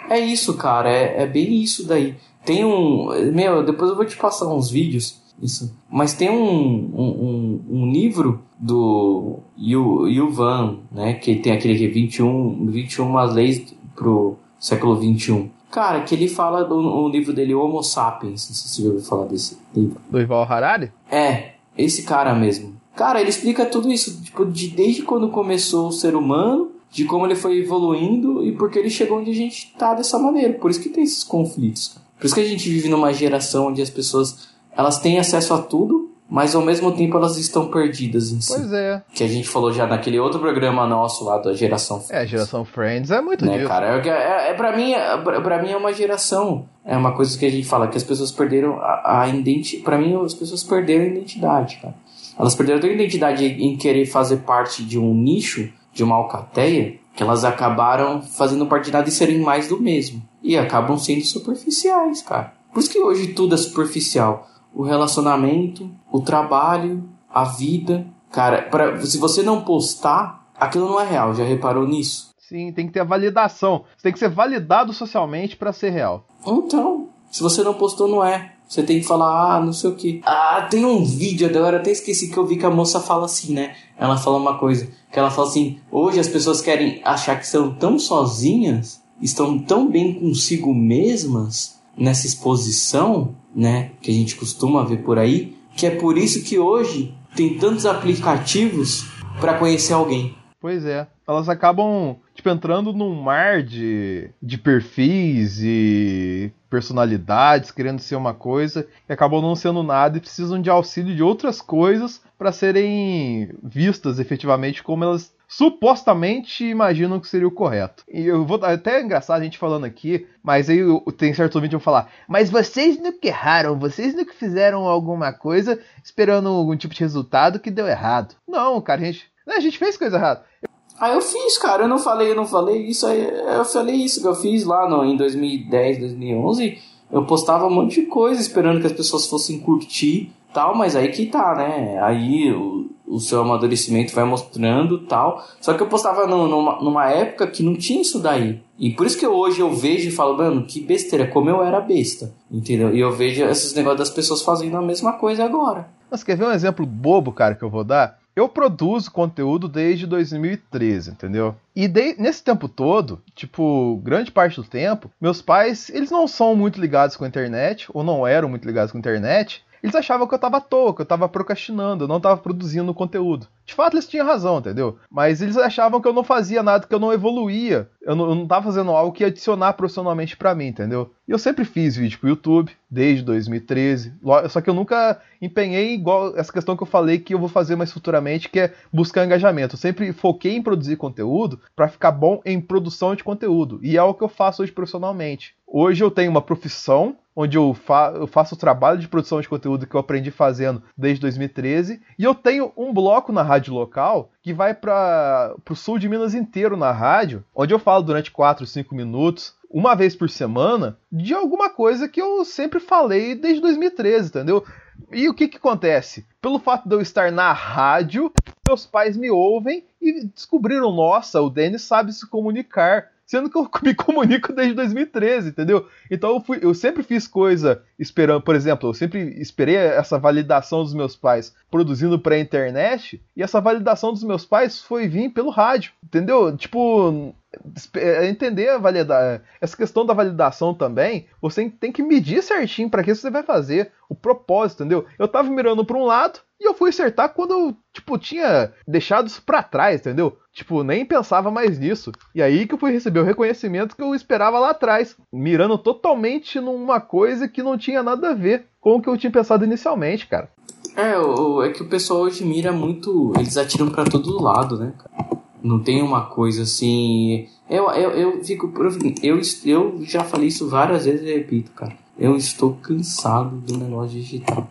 é isso, cara. É, é bem isso daí. Tem um. Meu, depois eu vou te passar uns vídeos. Isso. Mas tem um, um, um, um livro do Yuvan, né? Que tem aquele que 21, 21 leis pro século 21. Cara, que ele fala do um livro dele, Homo Sapiens. Não sei se você já ouviu falar desse livro. Do Ival Harari? É, esse cara mesmo. Cara, ele explica tudo isso, tipo, de, desde quando começou o ser humano de como ele foi evoluindo e porque ele chegou onde a gente tá dessa maneira. Por isso que tem esses conflitos. Por isso que a gente vive numa geração onde as pessoas elas têm acesso a tudo, mas ao mesmo tempo elas estão perdidas em si. Pois é. Que a gente falou já naquele outro programa nosso lá da geração É, a geração Friends é muito né, cara? É, é, é, pra, mim, é, pra mim é uma geração. É uma coisa que a gente fala, que as pessoas perderam a, a identidade. Pra mim, as pessoas perderam a identidade, cara. Elas perderam a identidade em querer fazer parte de um nicho de uma alcateia que elas acabaram fazendo parte de nada e serem mais do mesmo. E acabam sendo superficiais, cara. Por isso que hoje tudo é superficial. O relacionamento, o trabalho, a vida. Cara, pra, se você não postar, aquilo não é real. Já reparou nisso? Sim, tem que ter a validação. Você tem que ser validado socialmente para ser real. Então, se você não postou, não é. Você tem que falar, ah, não sei o que. Ah, tem um vídeo, agora até esqueci que eu vi que a moça fala assim, né? Ela fala uma coisa, que ela fala assim, hoje as pessoas querem achar que são tão sozinhas, estão tão bem consigo mesmas nessa exposição, né? Que a gente costuma ver por aí, que é por isso que hoje tem tantos aplicativos para conhecer alguém. Pois é. Elas acabam, tipo, entrando num mar de, de perfis e personalidades, querendo ser uma coisa, e acabam não sendo nada e precisam de auxílio de outras coisas para serem vistas efetivamente como elas supostamente imaginam que seria o correto. E eu vou até é engraçado a gente falando aqui, mas aí tem certos ouvintes que vão falar: "Mas vocês nunca erraram, vocês nunca fizeram alguma coisa esperando algum tipo de resultado que deu errado". Não, cara, a gente, a gente fez coisa errada. Ah, eu fiz, cara. Eu não falei, eu não falei isso. Eu falei isso que eu fiz lá no, em 2010, 2011. Eu postava um monte de coisa esperando que as pessoas fossem curtir tal, mas aí que tá, né? Aí o, o seu amadurecimento vai mostrando tal. Só que eu postava no, numa, numa época que não tinha isso daí. E por isso que hoje eu vejo e falo, mano, que besteira, como eu era besta. Entendeu? E eu vejo esses negócios das pessoas fazendo a mesma coisa agora. Mas quer ver um exemplo bobo, cara, que eu vou dar? Eu produzo conteúdo desde 2013, entendeu? E de, nesse tempo todo, tipo, grande parte do tempo, meus pais, eles não são muito ligados com a internet, ou não eram muito ligados com a internet, eles achavam que eu tava à toa, que eu tava procrastinando, eu não tava produzindo conteúdo. De fato, eles tinham razão, entendeu? Mas eles achavam que eu não fazia nada, que eu não evoluía. Eu não, eu não tava fazendo algo que ia adicionar profissionalmente para mim, entendeu? E eu sempre fiz vídeo pro YouTube, desde 2013. Só que eu nunca empenhei igual essa questão que eu falei que eu vou fazer mais futuramente, que é buscar engajamento. Eu sempre foquei em produzir conteúdo para ficar bom em produção de conteúdo. E é o que eu faço hoje profissionalmente. Hoje eu tenho uma profissão onde eu, fa eu, faço o trabalho de produção de conteúdo que eu aprendi fazendo desde 2013, e eu tenho um bloco na rádio local que vai para o sul de Minas inteiro na rádio, onde eu falo durante 4, 5 minutos, uma vez por semana, de alguma coisa que eu sempre falei desde 2013, entendeu? E o que que acontece? Pelo fato de eu estar na rádio, meus pais me ouvem e descobriram, nossa, o Denis sabe se comunicar sendo que eu <laughs> me comunico desde 2013, entendeu? Então eu, fui, eu sempre fiz coisa esperando, por exemplo, eu sempre esperei essa validação dos meus pais produzindo pra internet, e essa validação dos meus pais foi vir pelo rádio, entendeu? Tipo, é, entender a validade, essa questão da validação também, você tem que medir certinho para que você vai fazer, o propósito, entendeu? Eu tava mirando para um lado e eu fui acertar quando eu, tipo, tinha deixado isso para trás, entendeu? Tipo, nem pensava mais nisso. E aí que eu fui receber o reconhecimento que eu esperava lá atrás, mirando totalmente numa coisa que não tinha nada a ver com o que eu tinha pensado inicialmente, cara. É, o, é que o pessoal hoje mira muito. Eles atiram para todo lado, né, cara? Não tem uma coisa assim. Eu, eu, eu fico. Eu, eu já falei isso várias vezes e repito, cara. Eu estou cansado do negócio digital.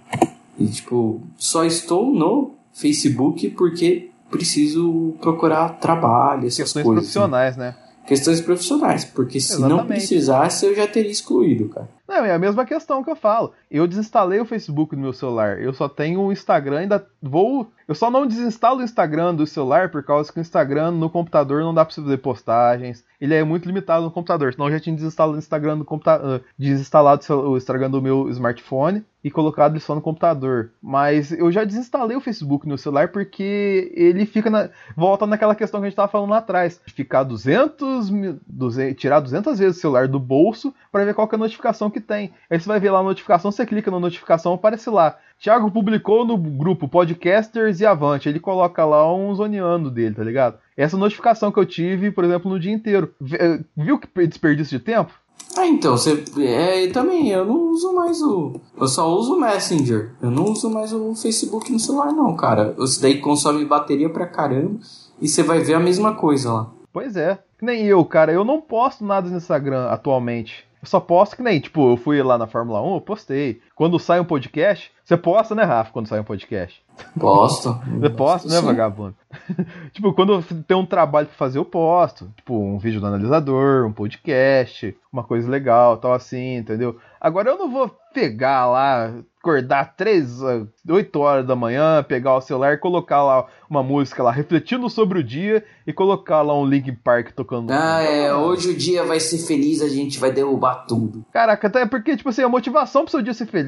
E, tipo, só estou no Facebook porque preciso procurar trabalho, essas Questões coisas. profissionais, assim. né? Questões profissionais, porque se Exatamente. não precisasse eu já teria excluído, cara. Não, é a mesma questão que eu falo. Eu desinstalei o Facebook no meu celular. Eu só tenho o Instagram, ainda vou. Eu só não desinstalo o Instagram do celular por causa que o Instagram no computador não dá pra você fazer postagens. Ele é muito limitado no computador. Senão eu já tinha desinstalado o Instagram do computador. Uh, desinstalado o Instagram do meu smartphone e colocado ele só no computador. Mas eu já desinstalei o Facebook no celular porque ele fica na. Volta naquela questão que a gente tava falando lá atrás. Ficar 200, 200 tirar 200 vezes o celular do bolso para ver qual é a notificação que tem. Aí você vai ver lá a notificação, você clica na notificação, aparece lá. Thiago publicou no grupo Podcasters e Avante. Ele coloca lá um zoneando dele, tá ligado? Essa notificação que eu tive, por exemplo, no dia inteiro. Eh, viu que desperdício de tempo? Ah, então, você. É, também, eu não uso mais o. Eu só uso o Messenger. Eu não uso mais o Facebook no celular, não, cara. Isso daí consome bateria pra caramba e você vai ver a mesma coisa lá. Pois é. Nem eu, cara. Eu não posto nada no Instagram atualmente. Eu só posto que nem, tipo, eu fui lá na Fórmula 1, eu postei. Quando sai um podcast, você posta, né, Rafa, quando sai um podcast? Posto. Você posta, né, vagabundo? <laughs> tipo, quando tem um trabalho pra fazer, eu posto. Tipo, um vídeo do analisador, um podcast, uma coisa legal, tal assim, entendeu? Agora eu não vou pegar lá, acordar 3, 8 horas da manhã, pegar o celular e colocar lá uma música lá, refletindo sobre o dia e colocar lá um Link Park tocando. Ah, é, hoje o dia vai ser feliz, a gente vai derrubar tudo. Caraca, até porque, tipo assim, a motivação pro seu dia ser feliz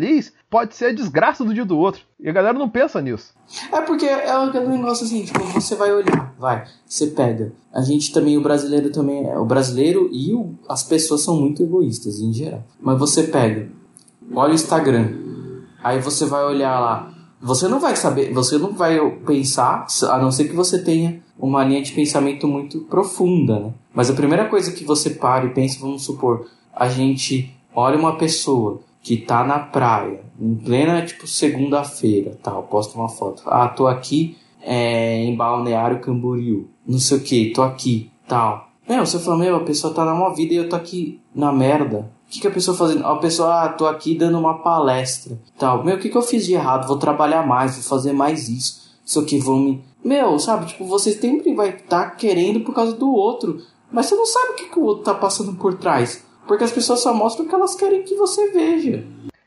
pode ser a desgraça do dia do outro. E a galera não pensa nisso. É porque é aquele negócio assim, tipo, você vai olhar, vai, você pega. A gente também, o brasileiro também, é, o brasileiro e o, as pessoas são muito egoístas em geral. Mas você pega, olha o Instagram, Aí você vai olhar lá. Você não vai saber, você não vai pensar, a não ser que você tenha uma linha de pensamento muito profunda, né? Mas a primeira coisa que você para e pensa, vamos supor, a gente olha uma pessoa que tá na praia, em plena, tipo, segunda-feira, tal, posta uma foto. Ah, tô aqui é, em Balneário Camboriú, não sei o que, tô aqui, tal. Meu, você fala, meu, a pessoa tá na mó vida e eu tô aqui na merda. O que, que a pessoa fazendo? A pessoa, ah, tô aqui dando uma palestra. Tal. Meu, o que, que eu fiz de errado? Vou trabalhar mais, vou fazer mais isso. Isso aqui vão me. Meu, sabe? Tipo, você sempre vai estar tá querendo por causa do outro. Mas você não sabe o que, que o outro tá passando por trás. Porque as pessoas só mostram o que elas querem que você veja.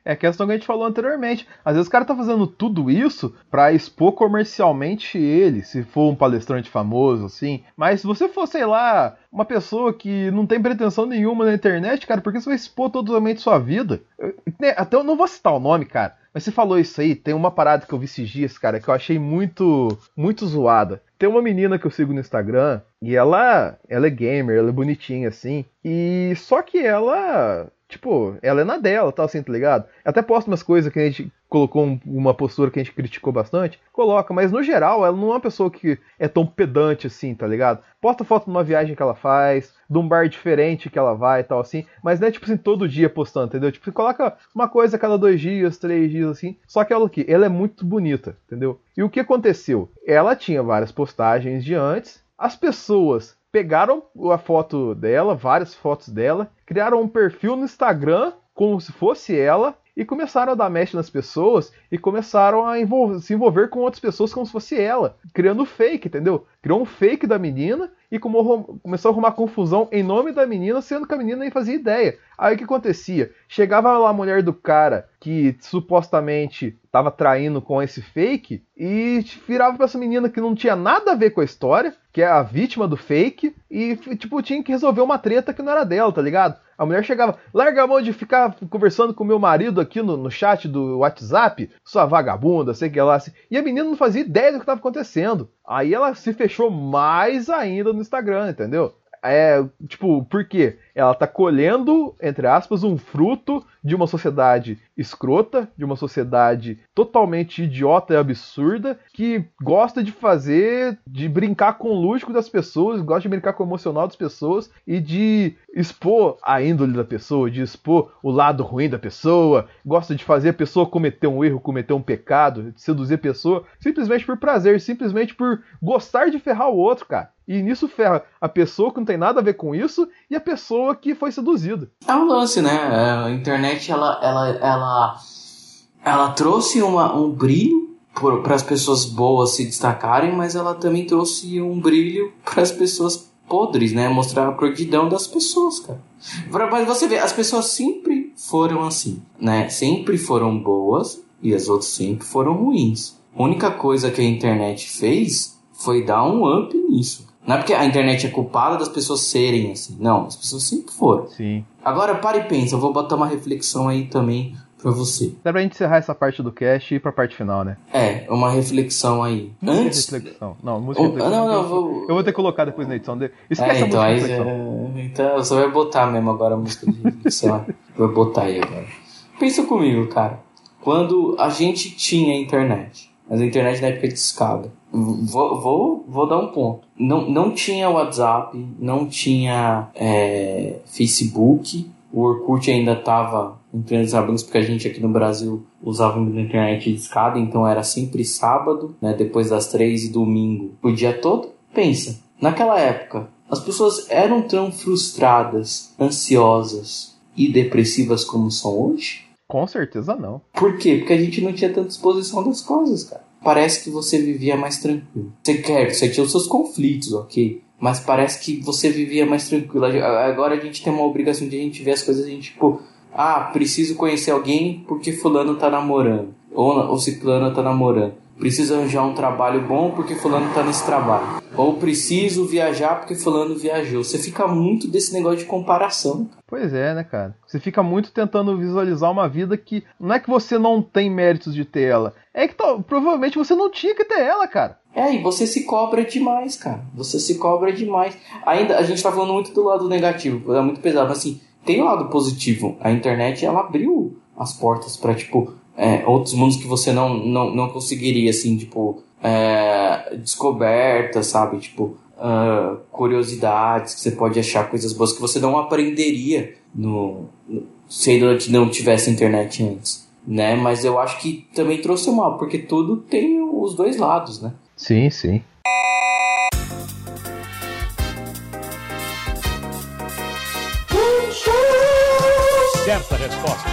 É a questão que a gente falou anteriormente. Às vezes o cara tá fazendo tudo isso para expor comercialmente ele, se for um palestrante famoso, assim. Mas se você for, sei lá, uma pessoa que não tem pretensão nenhuma na internet, cara, por que você vai expor totalmente sua vida? Né, até eu não vou citar o nome, cara. Mas você falou isso aí, tem uma parada que eu vi esses dias, cara, que eu achei muito, muito zoada. Tem uma menina que eu sigo no Instagram e ela, ela é gamer, ela é bonitinha assim. E só que ela Tipo, ela é na dela, tal, assim, tá ligado? Até posta umas coisas que a gente colocou um, uma postura que a gente criticou bastante, coloca, mas no geral ela não é uma pessoa que é tão pedante assim, tá ligado? Posta foto de uma viagem que ela faz, de um bar diferente que ela vai e tal assim, mas não é tipo assim todo dia postando, entendeu? Tipo, coloca uma coisa a cada dois dias, três dias assim, só que ela aqui, ela é muito bonita, entendeu? E o que aconteceu? Ela tinha várias postagens de antes, as pessoas pegaram a foto dela, várias fotos dela, criaram um perfil no Instagram como se fosse ela e começaram a dar match nas pessoas e começaram a se envolver com outras pessoas como se fosse ela, criando fake, entendeu? Criou um fake da menina e começou a arrumar confusão em nome da menina, sendo que a menina nem fazia ideia. Aí o que acontecia? Chegava lá a mulher do cara que supostamente estava traindo com esse fake e virava para essa menina que não tinha nada a ver com a história, que é a vítima do fake, e tipo tinha que resolver uma treta que não era dela, tá ligado? A mulher chegava, larga a mão de ficar conversando com meu marido aqui no, no chat do WhatsApp, sua vagabunda, sei que lá. Assim. E a menina não fazia ideia do que estava acontecendo. Aí ela se fechou mais ainda no Instagram, entendeu? É, tipo, por quê? Ela tá colhendo, entre aspas, um fruto de uma sociedade escrota, de uma sociedade totalmente idiota e absurda, que gosta de fazer, de brincar com o lúdico das pessoas, gosta de brincar com o emocional das pessoas e de expor a índole da pessoa, de expor o lado ruim da pessoa, gosta de fazer a pessoa cometer um erro, cometer um pecado, de seduzir a pessoa, simplesmente por prazer, simplesmente por gostar de ferrar o outro, cara. E nisso ferra a pessoa que não tem nada a ver com isso e a pessoa que foi seduzida. É um lance, né? É, a internet ela, ela, ela, ela trouxe uma, um brilho para as pessoas boas se destacarem, mas ela também trouxe um brilho para as pessoas podres, né? Mostrar a crudidão das pessoas, cara. Mas você vê, as pessoas sempre foram assim, né? Sempre foram boas e as outras sempre foram ruins. A única coisa que a internet fez foi dar um up nisso. Não é porque a internet é culpada das pessoas serem assim. Não, as pessoas sempre foram. Sim. Agora, para e pensa, eu vou botar uma reflexão aí também pra você. Dá pra gente encerrar essa parte do cast e ir pra parte final, né? É, uma reflexão aí. Música Antes. reflexão. Não, música Oh, reflexão. não, não, eu, vou- eu vou ter que colocar depois na edição. De... Esquece É, a então música aí. reflexão. é, Então você vai botar mesmo agora a música de reflexão. <laughs> vai botar aí agora. Pensa comigo, cara. Quando a gente tinha internet, mas a internet na época de escada. Vou, vou, vou dar um ponto. Não, não tinha WhatsApp, não tinha é, Facebook, o Orkut ainda estava entrando em abanços porque a gente aqui no Brasil usava a internet de escada, então era sempre sábado, né, depois das três e domingo, o dia todo. Pensa, naquela época, as pessoas eram tão frustradas, ansiosas e depressivas como são hoje? Com certeza não. Por quê? Porque a gente não tinha tanta exposição das coisas, cara. Parece que você vivia mais tranquilo. Você quer, você tinha os seus conflitos, ok? Mas parece que você vivia mais tranquilo. Agora a gente tem uma obrigação de a gente ver as coisas, a gente, tipo, ah, preciso conhecer alguém porque fulano tá namorando. Ou, ou ciclano tá namorando. Preciso arranjar um trabalho bom porque fulano tá nesse trabalho. Ou preciso viajar porque fulano viajou. Você fica muito desse negócio de comparação. Pois é, né, cara? Você fica muito tentando visualizar uma vida que não é que você não tem méritos de ter ela, é que provavelmente você não tinha que ter ela, cara. É, e você se cobra demais, cara. Você se cobra demais. Ainda, a gente tá falando muito do lado negativo, é muito pesado, mas assim, tem o lado positivo. A internet, ela abriu as portas pra, tipo, é, outros mundos que você não, não, não conseguiria, assim, tipo, é, descobertas, sabe? Tipo, ah, curiosidades, que você pode achar coisas boas que você não aprenderia no, no se não tivesse internet antes. Né? Mas eu acho que também trouxe mal, porque tudo tem os dois lados, né? Sim, sim. Resposta.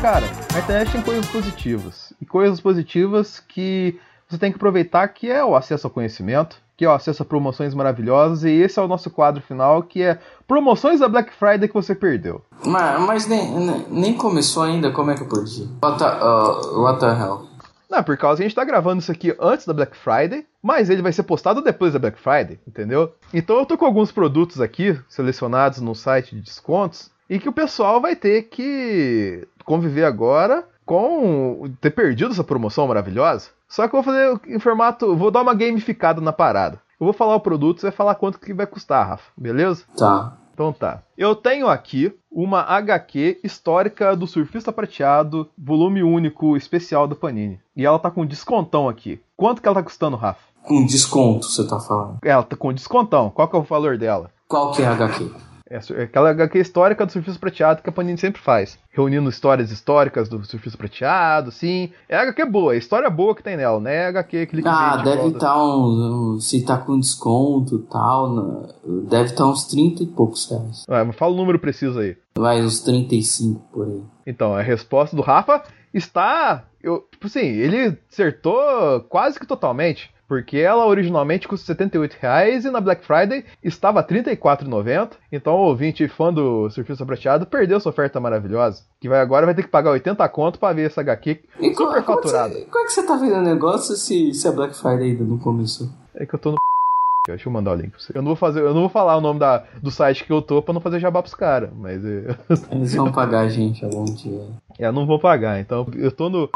Cara, a internet tem coisas positivas. E coisas positivas que você tem que aproveitar, que é o acesso ao conhecimento, que é o acesso a promoções maravilhosas, e esse é o nosso quadro final, que é promoções da Black Friday que você perdeu. Mas, mas nem, nem- começou ainda, como é que eu perdi? What the, uh, what the hell? Não, por causa que a gente tá gravando isso aqui antes da Black Friday, mas ele vai ser postado depois da Black Friday, entendeu? Então eu tô com alguns produtos aqui selecionados no site de descontos e que o pessoal vai ter que conviver agora com ter perdido essa promoção maravilhosa. Só que eu vou fazer em formato. Vou dar uma gamificada na parada. Eu vou falar o produto, você vai falar quanto que vai custar, Rafa, beleza? Tá. Então tá. Eu tenho aqui uma HQ histórica do Surfista Prateado, volume único especial da Panini. E ela tá com descontão aqui. Quanto que ela tá custando, Rafa? Com desconto, você tá falando. Ela tá com descontão. Qual que é o valor dela? Qual que é a HQ? É é aquela HQ histórica do Surfista Prateado que a Panini sempre faz. Reunindo histórias históricas do Surfista Prateado, sim. É HQ boa, é história boa que tem nela, né? É HQ clickbait Ah, de deve estar um, um- Se tá com desconto e tal, na- deve estar uns 30 e poucos reais. Ah, mas fala o número preciso aí. Vai uns 35 por aí. Então, a resposta do Rafa está. Eu, tipo assim, ele acertou quase que totalmente. Porque ela originalmente custa R$ 78,00 e na Black Friday estava R$ 34,90. Então o ouvinte fã do Surfista Prateado perdeu essa oferta maravilhosa. Que vai agora vai ter que pagar 80 conto pra ver essa HQ E super como, que faturada. você, como é que você tá vendo o negócio se, se a Black Friday ainda não começou? É que eu tô no. <laughs> Deixa eu mandar o link pra você. Eu não vou fazer, eu não vou falar o nome da, do site que eu tô pra não fazer jabá pros caras, mas é, Eles vão pagar a gente algum dia. eu não vou pagar. Então eu tô no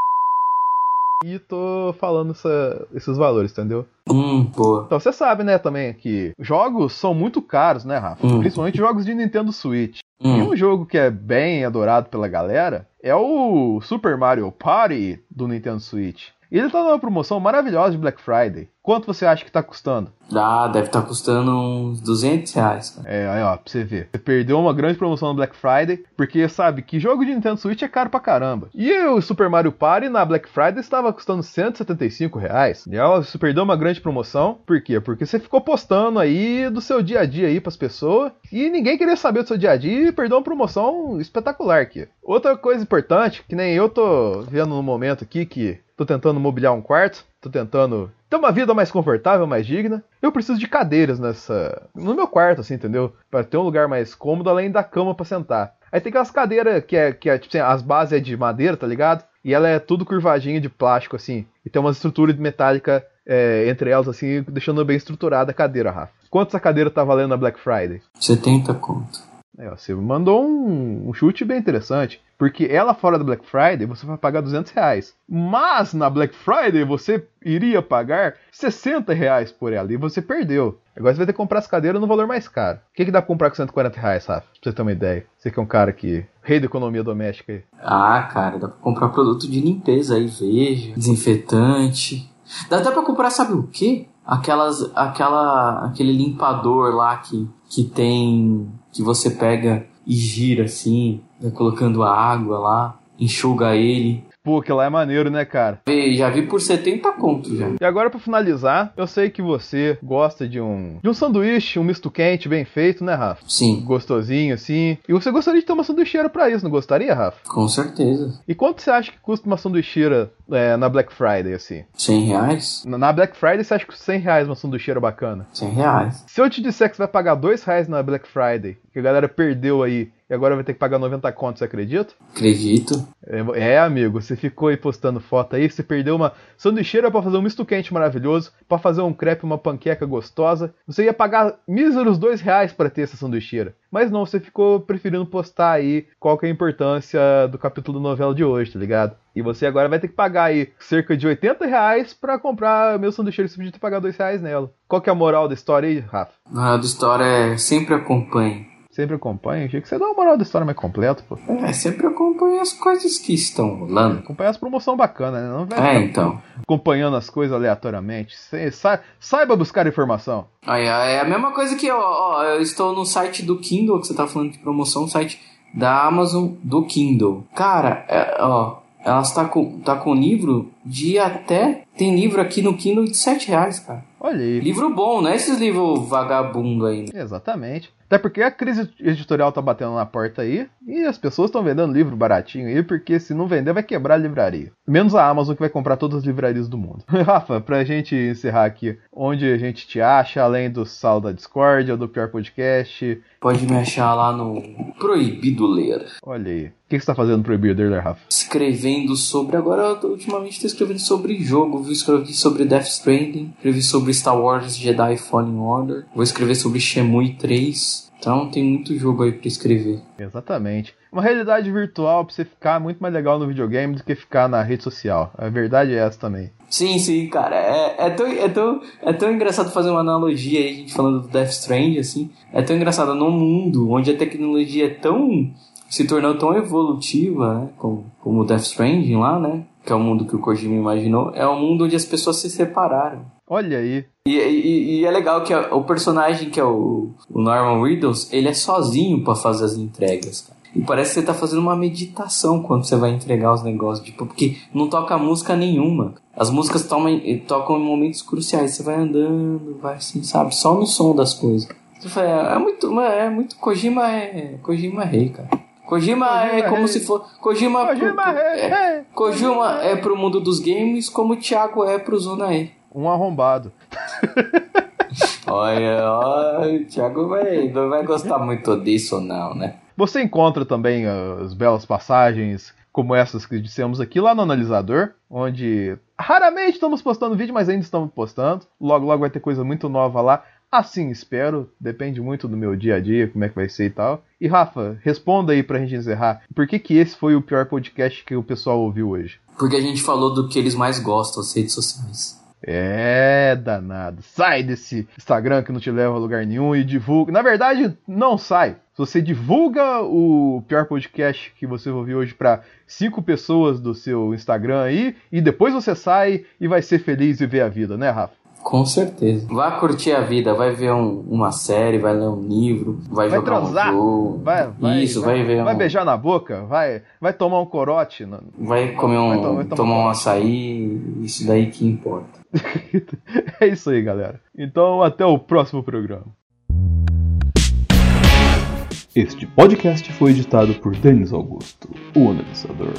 e tô falando essa- esses valores, entendeu? Hum, boa. Então você sabe, né, também que jogos são muito caros, né, Rafa? Hum. Principalmente jogos de Nintendo Switch. E Hum, um jogo que é bem adorado pela galera é o Super Mario Party do Nintendo Switch. Ele tá numa promoção maravilhosa de Black Friday. Quanto você acha que tá custando? ah, deve estar custando uns 200 reais, cara. É, aí ó, pra você ver. Você perdeu uma grande promoção no Black Friday, porque sabe que jogo de Nintendo Switch é caro pra caramba. E o Super Mario Party na Black Friday estava custando 175 reais. E ó, você perdeu uma grande promoção. Por quê? Porque você ficou postando aí do seu dia a dia aí pras pessoas, e ninguém queria saber do seu dia a dia e perdeu uma promoção espetacular aqui. Outra coisa importante, que nem eu tô vendo no momento aqui, que tô tentando mobiliar um quarto, tô tentando ter uma vida mais confortável, mais digna. Eu preciso de cadeiras nessa. no meu quarto, assim, entendeu? Pra ter um lugar mais cômodo além da cama pra sentar. Aí tem aquelas cadeiras que é, que é tipo assim, as bases é de madeira, tá ligado? E ela é tudo curvadinha de plástico, assim. E tem uma estrutura metálica é, entre elas, assim, deixando bem estruturada a cadeira, Rafa. Quanto essa cadeira tá valendo na Black Friday? 70 conto. É, você mandou um, um chute bem interessante. Porque ela fora da Black Friday você vai pagar 200 reais. Mas na Black Friday você iria pagar 60 reais por ela. E você perdeu. Agora você vai ter que comprar as cadeiras no valor mais caro. O que, que dá pra comprar com 140 reais, Rafa? Pra você ter uma ideia. Você que é um cara que. Rei da economia doméstica aí. Ah, cara, dá pra comprar produto de limpeza aí, veja, desinfetante. Dá até pra comprar, sabe o quê? Aquelas, aquela, aquele limpador lá que, que tem, que você pega e gira assim, vai colocando a água lá, enxuga ele. Pô, que lá é maneiro, né, cara? Vê, Já vi por 70 conto já. E agora, pra finalizar, eu sei que você gosta de um. de um sanduíche, um misto quente bem feito, né, Rafa? Sim, Gostosinho, assim. E você gostaria de ter uma sanduicheira pra isso, não gostaria, Rafa? com certeza. E quanto você acha que custa uma sanduicheira é, na Black Friday, assim? 100 reais? Na na Black Friday você acha que 100 reais uma sanduicheira bacana? 100 reais. Se eu te disser que você vai pagar 2 reais na Black Friday, que a galera perdeu aí, e agora vai ter que pagar 90 contos, você acredita? Acredito. É, é, amigo, você ficou aí postando foto aí, você perdeu uma sanduicheira pra fazer um misto quente maravilhoso, pra fazer um crepe, uma panqueca gostosa. Você ia pagar míseros 2 reais pra ter essa sanduicheira. Mas não, você ficou preferindo postar aí qual que é a importância do capítulo da novela de hoje, tá ligado? E você agora vai ter que pagar aí cerca de 80 reais pra comprar meu sanduicheiro, você podia ter pagado 2 reais nela. Qual que é a moral da história aí, Rafa? A moral da história é sempre acompanhe. Sempre acompanha? Achei que você dá uma moral da história mais completa, pô. É, sempre acompanhe as coisas que estão rolando. Acompanhar as promoções bacanas, né? Não vai É, então. acompanhando as coisas aleatoriamente. Cê sa- saiba buscar informação. Aí, é a mesma coisa que, ó, ó, eu estou no site do Kindle, que você tá falando de promoção, site da Amazon do Kindle. Cara, é, ó, elas tá com, tá com livro de até. Tem livro aqui no Kindle de 7 reais, cara. Olha aí. Livro bom, não é esses livros vagabundo aí. né? Exatamente. Até porque a crise editorial tá batendo na porta aí e as pessoas estão vendendo livro baratinho aí, porque se não vender vai quebrar a livraria. Menos a Amazon que vai comprar todas as livrarias do mundo. <laughs> Rafa, pra gente encerrar aqui, onde a gente te acha, além do sal da Discord ou do Pior Podcast, Pode me achar lá no Proibido Ler. olha aí. O que que você tá fazendo proibido, né, Rafa? Escrevendo sobre. Agora, eu tô- ultimamente, estou escrevendo sobre jogo. Escrevi sobre Death Stranding. Escrevi sobre Star Wars Jedi Fallen Order. Vou escrever sobre Shenmue 3. Então tem muito jogo aí pra escrever. Exatamente. Uma realidade virtual pra você ficar muito mais legal no videogame do que ficar na rede social. A verdade é essa também. Sim, sim, cara. É, é, tão, é, tão, é tão engraçado fazer uma analogia aí, a gente falando do Death Strand, assim. É tão engraçado num mundo onde a tecnologia é tão. se tornou tão evolutiva, né? Como, como o Death Stranding lá, né? Que é o mundo que o Kojima imaginou. É um mundo onde as pessoas se separaram. Olha aí. E, e, e é legal que o personagem que é o, o Norman Reedus, ele é sozinho para fazer as entregas, cara. E parece que você tá fazendo uma meditação quando você vai entregar os negócios, tipo, porque não toca música nenhuma. As músicas tomam, tocam em momentos cruciais. Você vai andando, vai assim, sabe? Só no som das coisas. Você fala, é, é muito, é muito. Kojima é. Kojima é rei, cara. Kojima, Kojima é como rei. se for. Kojima, Kojima, pro, é, é, Kojima é pro mundo dos games como o Thiago é pro Zona E. Um arrombado. olha, olha, o Thiago vai, não vai gostar muito disso, não, né? Você encontra também as belas passagens como essas que dissemos aqui lá no analisador, onde raramente estamos postando vídeo, mas ainda estamos postando. Logo, logo vai ter coisa muito nova lá. Assim espero, depende muito do meu dia a dia, como é que vai ser e tal. E Rafa, responda aí pra gente encerrar. Por que, que esse foi o pior podcast que o pessoal ouviu hoje? Porque a gente falou do que eles mais gostam, as redes sociais. É, danado. Sai desse Instagram que não te leva a lugar nenhum e divulga. Na verdade, não sai. Se você divulga o pior podcast que você ouviu hoje para cinco pessoas do seu Instagram aí, e depois você sai e vai ser feliz e ver a vida, né, Rafa? Com certeza. Vai curtir a vida, vai ver um, uma série, vai ler um livro, vai, vai jogar transar, um jogo. Vai, vai, Isso, vai, vai ver Vai um... beijar na boca, vai, vai tomar um corote. No... Vai comer um. Vai to vai tomar, tomar um açaí, isso daí que importa. <laughs> é isso aí, galera. Então, até o próximo programa. Este podcast foi editado por Denis Augusto, o analisador.